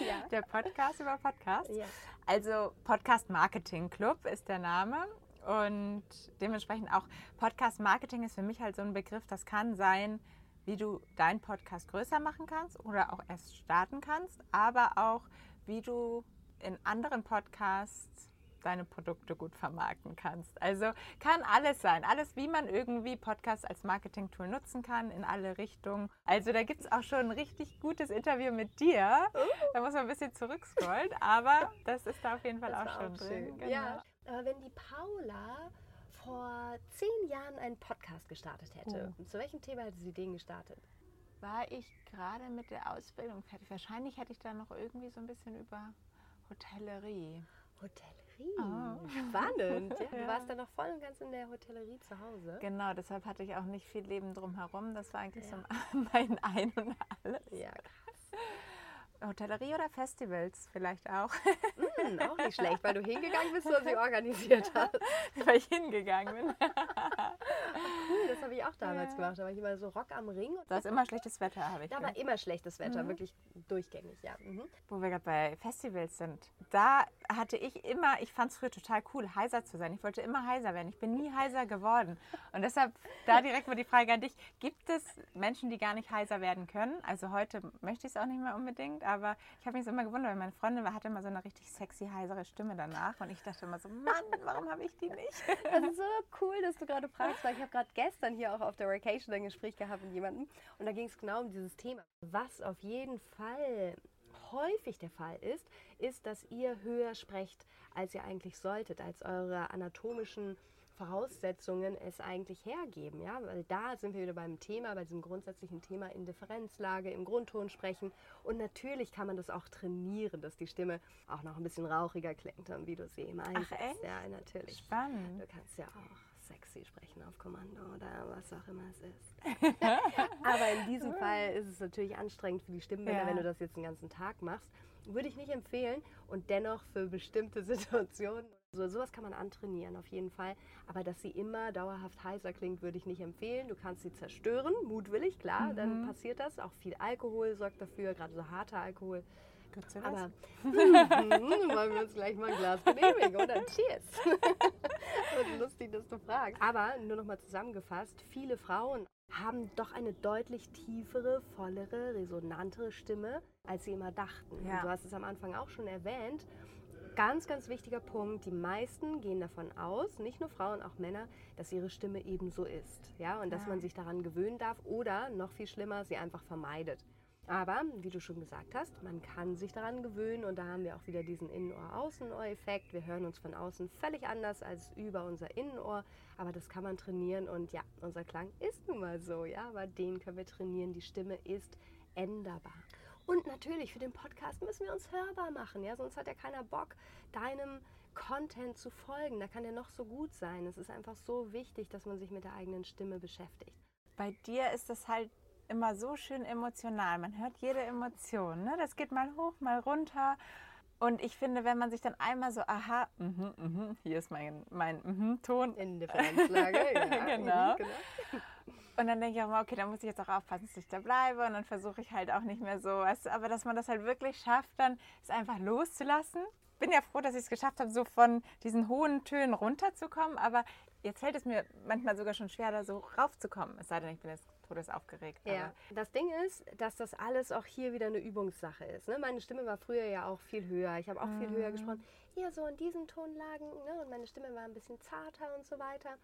ja. Der Podcast über Podcasts. Ja. Also Podcast Marketing Club ist der Name. Und dementsprechend auch Podcast Marketing ist für mich halt so ein Begriff, das kann sein, wie du deinen Podcast größer machen kannst oder auch erst starten kannst, aber auch wie du in anderen Podcasts deine Produkte gut vermarkten kannst. Also kann alles sein. Alles, wie man irgendwie Podcasts als Marketing-Tool nutzen kann, in alle Richtungen. Also da gibt es auch schon ein richtig gutes Interview mit dir. Uh. Da muss man ein bisschen zurückscrollen, aber das ist da auf jeden Fall auch schon auch drin. Genau. Ja, aber wenn die Paula vor zehn Jahren einen Podcast gestartet hätte, oh. zu welchem Thema hätte sie den gestartet? War ich gerade mit der Ausbildung fertig. Wahrscheinlich hätte ich da noch irgendwie so ein bisschen über Hotellerie. Hotellerie? Oh. Spannend. Ja, du warst dann noch voll und ganz in der Hotellerie zu Hause. Genau, deshalb hatte ich auch nicht viel Leben drumherum. Das war eigentlich ja. so mein Ein und Alles. Ja, krass. Hotellerie oder Festivals vielleicht auch. Mm, auch nicht schlecht, weil du hingegangen bist und sie organisiert hast. weil ich hingegangen bin. cool, das habe ich auch damals ja. gemacht. Da war ich immer so Rock am Ring. Da ist immer schlechtes Wetter, habe ich Da war immer schlechtes Wetter, mhm. wirklich durchgängig, ja. Mhm. Wo wir gerade bei Festivals sind, da hatte ich immer, ich fand es früher total cool, heiser zu sein. Ich wollte immer heiser werden. Ich bin nie heiser geworden. Und deshalb da direkt mal die Frage an dich, gibt es Menschen, die gar nicht heiser werden können? Also heute möchte ich es auch nicht mehr unbedingt, aber ich habe mich so immer gewundert, weil meine Freundin hatte immer so eine richtig sexy, heisere Stimme danach und ich dachte immer so, Mann, warum habe ich die nicht? Das ist so cool, dass du gerade fragst, weil ich habe gerade gestern hier auch auf der Vacation ein Gespräch gehabt mit jemandem und da ging es genau um dieses Thema. Was auf jeden Fall häufig der Fall ist, ist, dass ihr höher sprecht, als ihr eigentlich solltet, als eure anatomischen Voraussetzungen es eigentlich hergeben. Ja? Weil da sind wir wieder beim Thema, bei diesem grundsätzlichen Thema Indifferenzlage, im Grundton sprechen. Und natürlich kann man das auch trainieren, dass die Stimme auch noch ein bisschen rauchiger klingt, wie du sie immer einsetzt. Ach, echt? Ja, natürlich. Spannend. Du kannst ja auch sexy sprechen auf Kommando oder was auch immer es ist. Aber in diesem Fall ist es natürlich anstrengend für die Stimmbänder, ja. wenn du das jetzt den ganzen Tag machst. Würde ich nicht empfehlen und dennoch für bestimmte Situationen so, sowas kann man antrainieren, auf jeden Fall. Aber dass sie immer dauerhaft heiser klingt, würde ich nicht empfehlen. Du kannst sie zerstören, mutwillig, klar, mhm. dann passiert das. Auch viel Alkohol sorgt dafür, gerade so harter Alkohol. Ja Aber mhm, wollen wir uns gleich mal ein Glas genehmigen, oder? Cheers! das lustig, dass du fragst. Aber nur noch mal zusammengefasst, viele Frauen haben doch eine deutlich tiefere, vollere, resonantere Stimme, als sie immer dachten. Ja. Du hast es am Anfang auch schon erwähnt ganz, ganz wichtiger Punkt. Die meisten gehen davon aus, nicht nur Frauen, auch Männer, dass ihre Stimme eben so ist. Ja, und dass man sich daran gewöhnen darf oder noch viel schlimmer, sie einfach vermeidet. Aber, wie du schon gesagt hast, man kann sich daran gewöhnen und da haben wir auch wieder diesen Innenohr-Außenohr-Effekt. Wir hören uns von außen völlig anders als über unser Innenohr, aber das kann man trainieren und ja, unser Klang ist nun mal so, ja, aber den können wir trainieren. Die Stimme ist änderbar. Und natürlich für den Podcast müssen wir uns hörbar machen, ja, sonst hat ja keiner Bock, deinem Content zu folgen. Da kann der noch so gut sein. Es ist einfach so wichtig, dass man sich mit der eigenen Stimme beschäftigt. Bei dir ist das halt immer so schön emotional. Man hört jede Emotion. Ne? Das geht mal hoch, mal runter. Und ich finde, wenn man sich dann einmal so, aha, mh, mh, hier ist mein, mein mh, Ton. In Differenzlage, ja. genau. Mhm, genau. Und dann denke ich auch mal, okay, dann muss ich jetzt auch aufpassen, dass ich da bleibe. Und dann versuche ich halt auch nicht mehr so. Weißt du, aber dass man das halt wirklich schafft, dann es einfach loszulassen. Bin ja froh, dass ich es geschafft habe, so von diesen hohen Tönen runterzukommen. Aber jetzt fällt es mir manchmal sogar schon schwer, da so raufzukommen. Es sei denn, ich bin jetzt todesaufgeregt. Ja, das Ding ist, dass das alles auch hier wieder eine Übungssache ist. Ne? Meine Stimme war früher ja auch viel höher. Ich habe auch mhm. viel höher gesprochen. Hier so in diesen Tonlagen. Ne? Und meine Stimme war ein bisschen zarter und so weiter.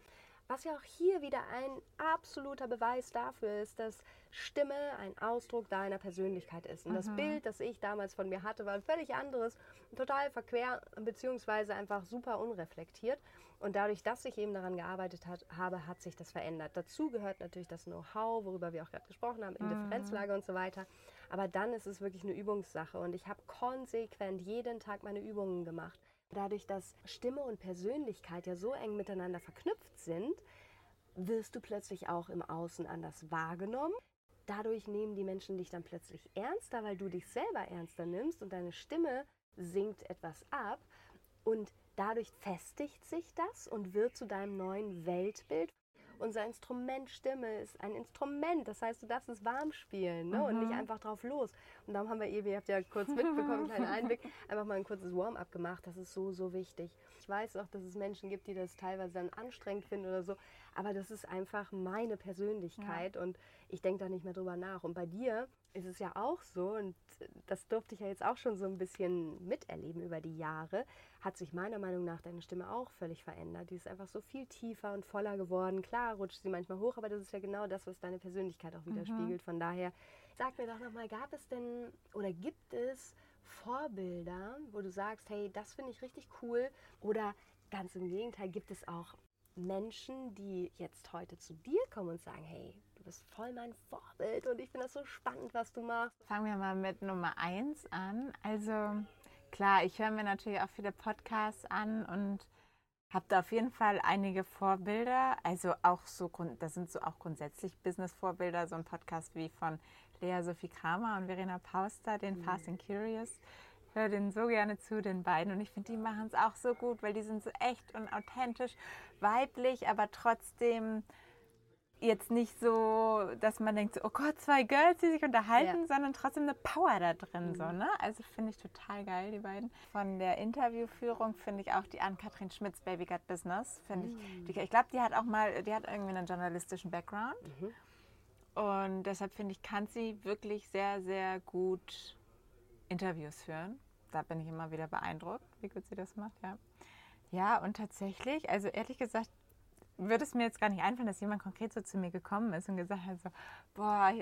Was ja auch hier wieder ein absoluter Beweis dafür ist, dass Stimme ein Ausdruck deiner Persönlichkeit ist. Und mhm. das Bild, das ich damals von mir hatte, war ein völlig anderes, total verquer, beziehungsweise einfach super unreflektiert. Und dadurch, dass ich eben daran gearbeitet hat, habe, hat sich das verändert. Dazu gehört natürlich das Know-how, worüber wir auch gerade gesprochen haben, Indifferenzlage mhm. und so weiter. Aber dann ist es wirklich eine Übungssache. Und ich habe konsequent jeden Tag meine Übungen gemacht. Dadurch, dass Stimme und Persönlichkeit ja so eng miteinander verknüpft sind, wirst du plötzlich auch im Außen anders wahrgenommen. Dadurch nehmen die Menschen dich dann plötzlich ernster, weil du dich selber ernster nimmst und deine Stimme sinkt etwas ab und dadurch festigt sich das und wird zu deinem neuen Weltbild. Unser Instrument Stimme ist ein Instrument, das heißt, du darfst es warm spielen ne? Mhm. und nicht mhm. einfach drauf los. Und darum haben wir eben, ihr habt ja kurz mitbekommen, einen kleinen Einblick, einfach mal ein kurzes Warm-up gemacht. Das ist so, so wichtig. Ich weiß auch, dass es Menschen gibt, die das teilweise dann anstrengend finden oder so, aber das ist einfach meine Persönlichkeit ja. und ich denke da nicht mehr drüber nach. Und bei dir ist es ja auch so, und das durfte ich ja jetzt auch schon so ein bisschen miterleben über die Jahre, hat sich meiner Meinung nach deine Stimme auch völlig verändert. Die ist einfach so viel tiefer und voller geworden. Klar rutscht sie manchmal hoch, aber das ist ja genau das, was deine Persönlichkeit auch widerspiegelt. Mhm. Von daher, sag mir doch nochmal, gab es denn oder gibt es Vorbilder, wo du sagst, hey, das finde ich richtig cool? Oder ganz im Gegenteil, gibt es auch Menschen, die jetzt heute zu dir kommen und sagen, hey, bist voll mein Vorbild und ich finde das so spannend, was du machst. Fangen wir mal mit Nummer eins an. Also klar, ich höre mir natürlich auch viele Podcasts an und habe da auf jeden Fall einige Vorbilder. Also auch so, das sind so auch grundsätzlich Business-Vorbilder, so ein Podcast wie von Lea Sophie Kramer und Verena Pauster, den mhm. Fast and Curious höre denen so gerne zu, den beiden. Und ich finde, die machen es auch so gut, weil die sind so echt und authentisch, weiblich, aber trotzdem jetzt nicht so, dass man denkt, so, oh Gott, zwei Girls, die sich unterhalten, ja. sondern trotzdem eine Power da drin. Mhm. So, ne? Also finde ich total geil, die beiden. Von der Interviewführung finde ich auch die Ann-Kathrin Schmitz Baby Got Business. Finde mhm. ich. Ich glaube, die hat auch mal, die hat irgendwie einen journalistischen Background. Mhm. Und deshalb finde ich, kann sie wirklich sehr, sehr gut Interviews führen. Da bin ich immer wieder beeindruckt, wie gut sie das macht, ja. Ja, und tatsächlich, also ehrlich gesagt, würde es mir jetzt gar nicht einfallen, dass jemand konkret so zu mir gekommen ist und gesagt hat, so, boah,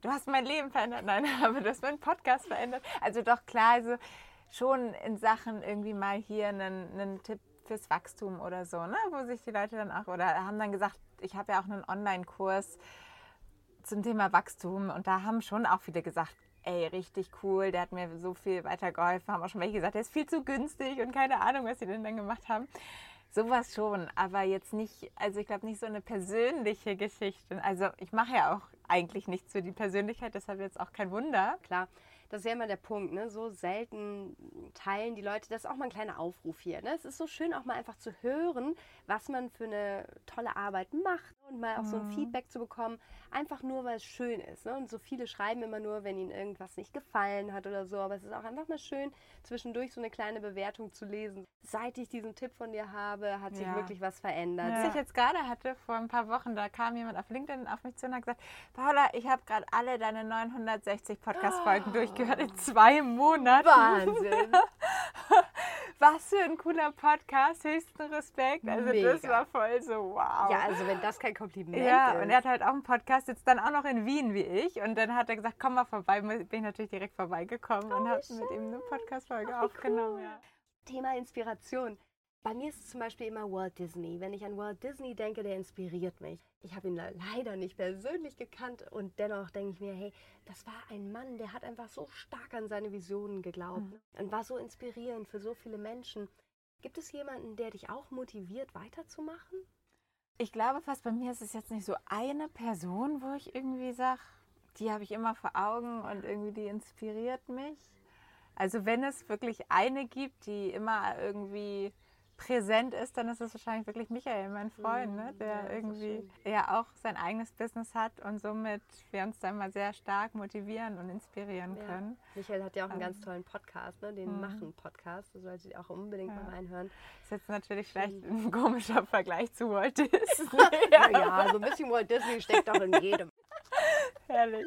du hast mein Leben verändert. Nein, aber du hast meinen Podcast verändert. Also doch klar, also schon in Sachen irgendwie mal hier einen, einen Tipp fürs Wachstum oder so, ne? wo sich die Leute dann auch, oder haben dann gesagt, ich habe ja auch einen Online-Kurs zum Thema Wachstum und da haben schon auch viele gesagt, ey, richtig cool, der hat mir so viel weitergeholfen, haben auch schon welche gesagt, der ist viel zu günstig und keine Ahnung, was sie denn dann gemacht haben. Sowas schon, aber jetzt nicht, also ich glaube nicht so eine persönliche Geschichte. Also ich mache ja auch eigentlich nichts für die Persönlichkeit, deshalb jetzt auch kein Wunder. Klar, das ist ja immer der Punkt, ne? So selten teilen die Leute, das ist auch mal ein kleiner Aufruf hier. Ne? Es ist so schön, auch mal einfach zu hören, was man für eine tolle Arbeit macht und mal auch so ein mhm. Feedback zu bekommen, einfach nur, weil es schön ist. Ne? Und so viele schreiben immer nur, wenn ihnen irgendwas nicht gefallen hat oder so, aber es ist auch einfach mal schön, zwischendurch so eine kleine Bewertung zu lesen. Seit ich diesen Tipp von dir habe, hat sich ja. wirklich was verändert. Ja. Was ich jetzt gerade hatte, vor ein paar Wochen, da kam jemand auf LinkedIn auf mich zu und hat gesagt, Paula, ich habe gerade alle deine 960 Podcast-Folgen oh. durchgehört in zwei Monaten. Wahnsinn! was für ein cooler Podcast, höchsten Respekt. Also Mega. das war voll so, wow. Ja, also wenn das kein Kompliment ja, ist. Ja, und er hat halt auch einen Podcast, jetzt dann auch noch in Wien wie ich. Und dann hat er gesagt, komm mal vorbei. Bin ich natürlich direkt vorbeigekommen oh, und habe mit ihm eine Podcast-Folge aufgenommen. Cool. Ja. Thema Inspiration. Bei mir ist es zum Beispiel immer Walt Disney. Wenn ich an Walt Disney denke, der inspiriert mich. Ich habe ihn leider nicht persönlich gekannt und dennoch denke ich mir, hey, das war ein Mann, der hat einfach so stark an seine Visionen geglaubt mhm. und war so inspirierend für so viele Menschen. Gibt es jemanden, der dich auch motiviert, weiterzumachen? Ich glaube fast bei mir ist es jetzt nicht so eine Person, wo ich irgendwie sage, die habe ich immer vor Augen und irgendwie die inspiriert mich. Also wenn es wirklich eine gibt, die immer irgendwie präsent ist, dann ist es wahrscheinlich wirklich Michael, mein Freund, ne? Mhm. der ja, irgendwie ja auch sein eigenes Business hat und somit wir uns dann mal sehr stark motivieren und inspirieren ja. können. Michael hat ja auch einen ähm, ganz tollen Podcast, ne? den mhm. Machen-Podcast, das solltet ihr auch unbedingt ja. mal reinhören. Ist jetzt natürlich vielleicht ein komischer Vergleich zu Walt Disney. ja, so ein bisschen Walt Disney steckt auch in jedem. Herrlich.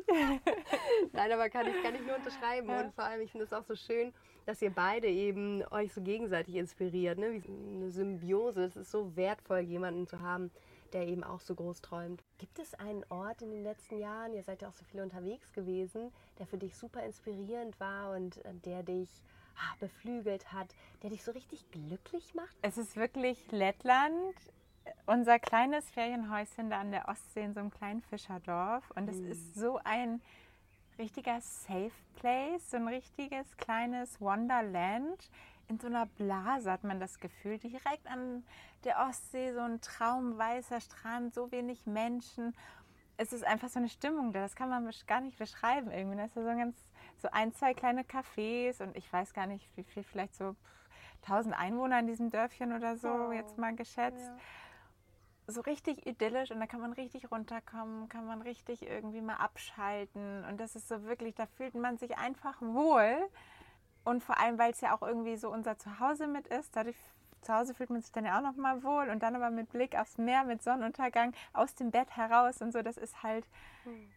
Nein, aber kann ich, kann ich nur unterschreiben. Und vor allem, ich finde es auch so schön, dass ihr beide eben euch so gegenseitig inspiriert. Ne? Eine Symbiose. Es ist so wertvoll, jemanden zu haben, der eben auch so groß träumt. Gibt es einen Ort in den letzten Jahren, ihr seid ja auch so viel unterwegs gewesen, der für dich super inspirierend war und äh, der dich ah, beflügelt hat, der dich so richtig glücklich macht? Es ist wirklich Lettland unser kleines Ferienhäuschen da an der Ostsee in so einem kleinen Fischerdorf. Und es mhm. ist so ein richtiger Safe Place, so ein richtiges kleines Wonderland. In so einer Blase hat man das Gefühl, direkt an der Ostsee, so ein traumweißer Strand, so wenig Menschen. Es ist einfach so eine Stimmung da, das kann man gar nicht beschreiben irgendwie. Das ist so, ganz, so ein, zwei kleine Cafés und ich weiß gar nicht, wie viel, vielleicht so 1000 Einwohner in diesem Dörfchen oder so, oh. jetzt mal geschätzt. Ja so richtig idyllisch und da kann man richtig runterkommen, kann man richtig irgendwie mal abschalten und das ist so wirklich, da fühlt man sich einfach wohl und vor allem, weil es ja auch irgendwie so unser Zuhause mit ist, dadurch zu Hause fühlt man sich dann ja auch noch mal wohl und dann aber mit Blick aufs Meer, mit Sonnenuntergang, aus dem Bett heraus und so, das ist halt hm.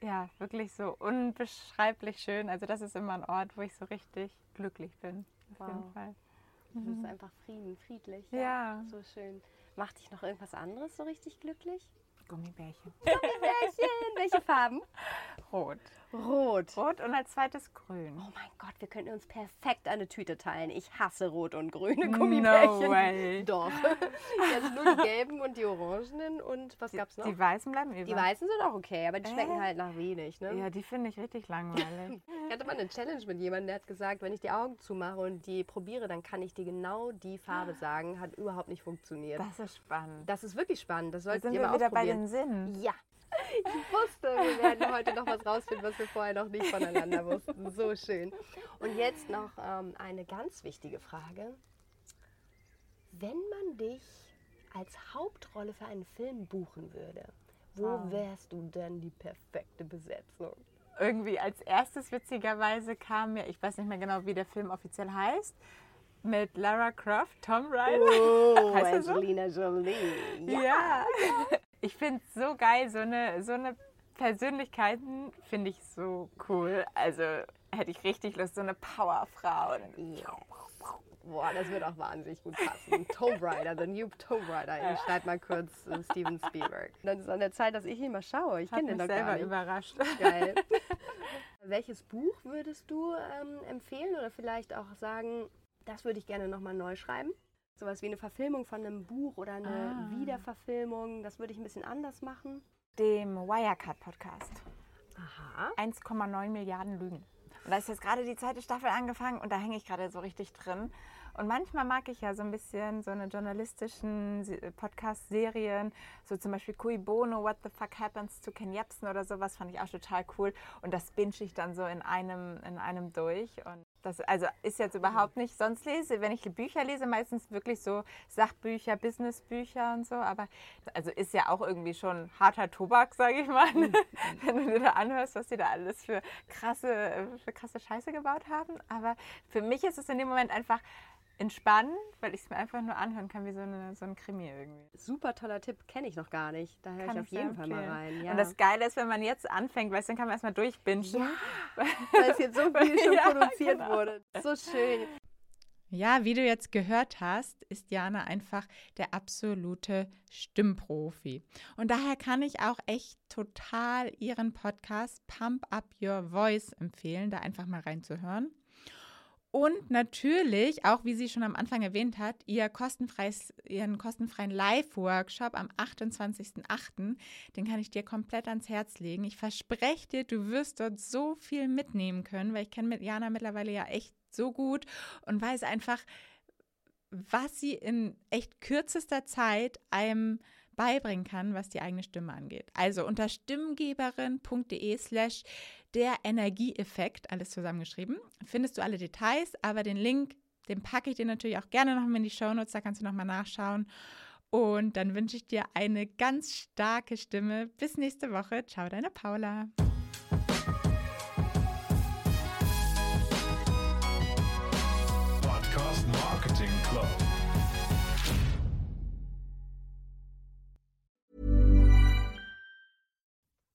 ja wirklich so unbeschreiblich schön. Also das ist immer ein Ort, wo ich so richtig glücklich bin, auf wow. jeden Fall. Das mhm. ist einfach Frieden, friedlich. Ja. ja. So schön. Macht dich noch irgendwas anderes so richtig glücklich? Gummibärchen. Gummibärchen! Welche Farben? Rot. Rot. Rot und als zweites grün. Oh mein Gott, wir könnten uns perfekt eine Tüte teilen. Ich hasse rot und grüne Gummibärchen. No way. Doch. Also nur die gelben und die orangenen und was gab es noch? Die weißen bleiben über. Die weißen sind auch okay, aber die schmecken äh? halt nach wenig. Ne? Ja, die finde ich richtig langweilig. ich hatte mal eine Challenge mit jemandem, der hat gesagt, wenn ich die Augen zumache und die probiere, dann kann ich dir genau die Farbe sagen. Hat überhaupt nicht funktioniert. Das ist spannend. Das ist wirklich spannend. Das solltet ihr mal wir wieder bei den Sinnen. Ja, ich wusste, wir werden heute noch was rausfinden, was wir vorher noch nicht voneinander wussten. So schön. Und jetzt noch ähm, eine ganz wichtige Frage. Wenn man dich als Hauptrolle für einen Film buchen würde, Wo wärst du denn die perfekte Besetzung? Irgendwie als erstes witzigerweise kam mir, ich weiß nicht mehr genau, wie der Film offiziell heißt, mit Lara Croft, Tom Rider. Oh, er so? Angelina Jolie. Ja. Ich finde es so geil, so eine, so eine Persönlichkeiten finde ich so cool. Also hätte ich richtig Lust, so eine Powerfrau. Boah, das wird auch wahnsinnig gut passen. Tomb Raider, the new Tomb Raider. Ich schreibe mal kurz äh, Steven Spielberg. Dann ist an der Zeit, dass ich ihn mal schaue. Ich kenne den gar selber nicht. überrascht. Geil. Welches Buch würdest du ähm, empfehlen oder vielleicht auch sagen, das würde ich gerne nochmal neu schreiben? Sowas wie eine Verfilmung von einem Buch oder eine Ah. Wiederverfilmung, das würde ich ein bisschen anders machen. Dem Wirecard-Podcast. Aha. 1,9 Milliarden Lügen. Und da ist jetzt gerade die zweite Staffel angefangen und da hänge ich gerade so richtig drin. Und manchmal mag ich ja so ein bisschen so eine journalistischen Se- Podcast-Serien, so zum Beispiel Cui Bono, What the Fuck Happens to Ken Jebsen oder sowas, fand ich auch total cool. Und das binge ich dann so in einem, in einem durch. Und das also ist jetzt überhaupt nicht, sonst lese, wenn ich Bücher lese, meistens wirklich so Sachbücher, Businessbücher und so. Aber also ist ja auch irgendwie schon harter Tobak, sage ich mal, Mhm. wenn du dir da anhörst, was die da alles für krasse, für krasse Scheiße gebaut haben. Aber für mich ist es in dem Moment einfach entspannend, weil ich es mir einfach nur anhören kann, wie so, eine, so ein Krimi irgendwie. Super toller Tipp, kenne ich noch gar nicht. Da höre ich auf jeden Fall mal rein. Ja. Und das Geile ist, wenn man jetzt anfängt, du, dann kann man erstmal durchbingen. Weil es jetzt so viel schon Ja, produziert genau. wurde. So schön. Ja, wie du jetzt gehört hast, ist Jana einfach der absolute Stimmprofi. Und daher kann ich auch echt total ihren Podcast Pump Up Your Voice empfehlen, da einfach mal reinzuhören. Und natürlich, auch wie sie schon am Anfang erwähnt hat, ihr kostenfreies, ihren kostenfreien Live-Workshop am 28.08., den kann ich dir komplett ans Herz legen. Ich verspreche dir, du wirst dort so viel mitnehmen können, weil ich kenne mit Jana mittlerweile ja echt so gut und weiß einfach, was sie in echt kürzester Zeit einem beibringen kann, was die eigene Stimme angeht. Also unter stimmgeberin.de slash der Energieeffekt, alles zusammengeschrieben, findest du alle Details, aber den Link, den packe ich dir natürlich auch gerne nochmal in die Shownotes, da kannst du nochmal nachschauen. Und dann wünsche ich dir eine ganz starke Stimme. Bis nächste Woche. Ciao, deine Paula.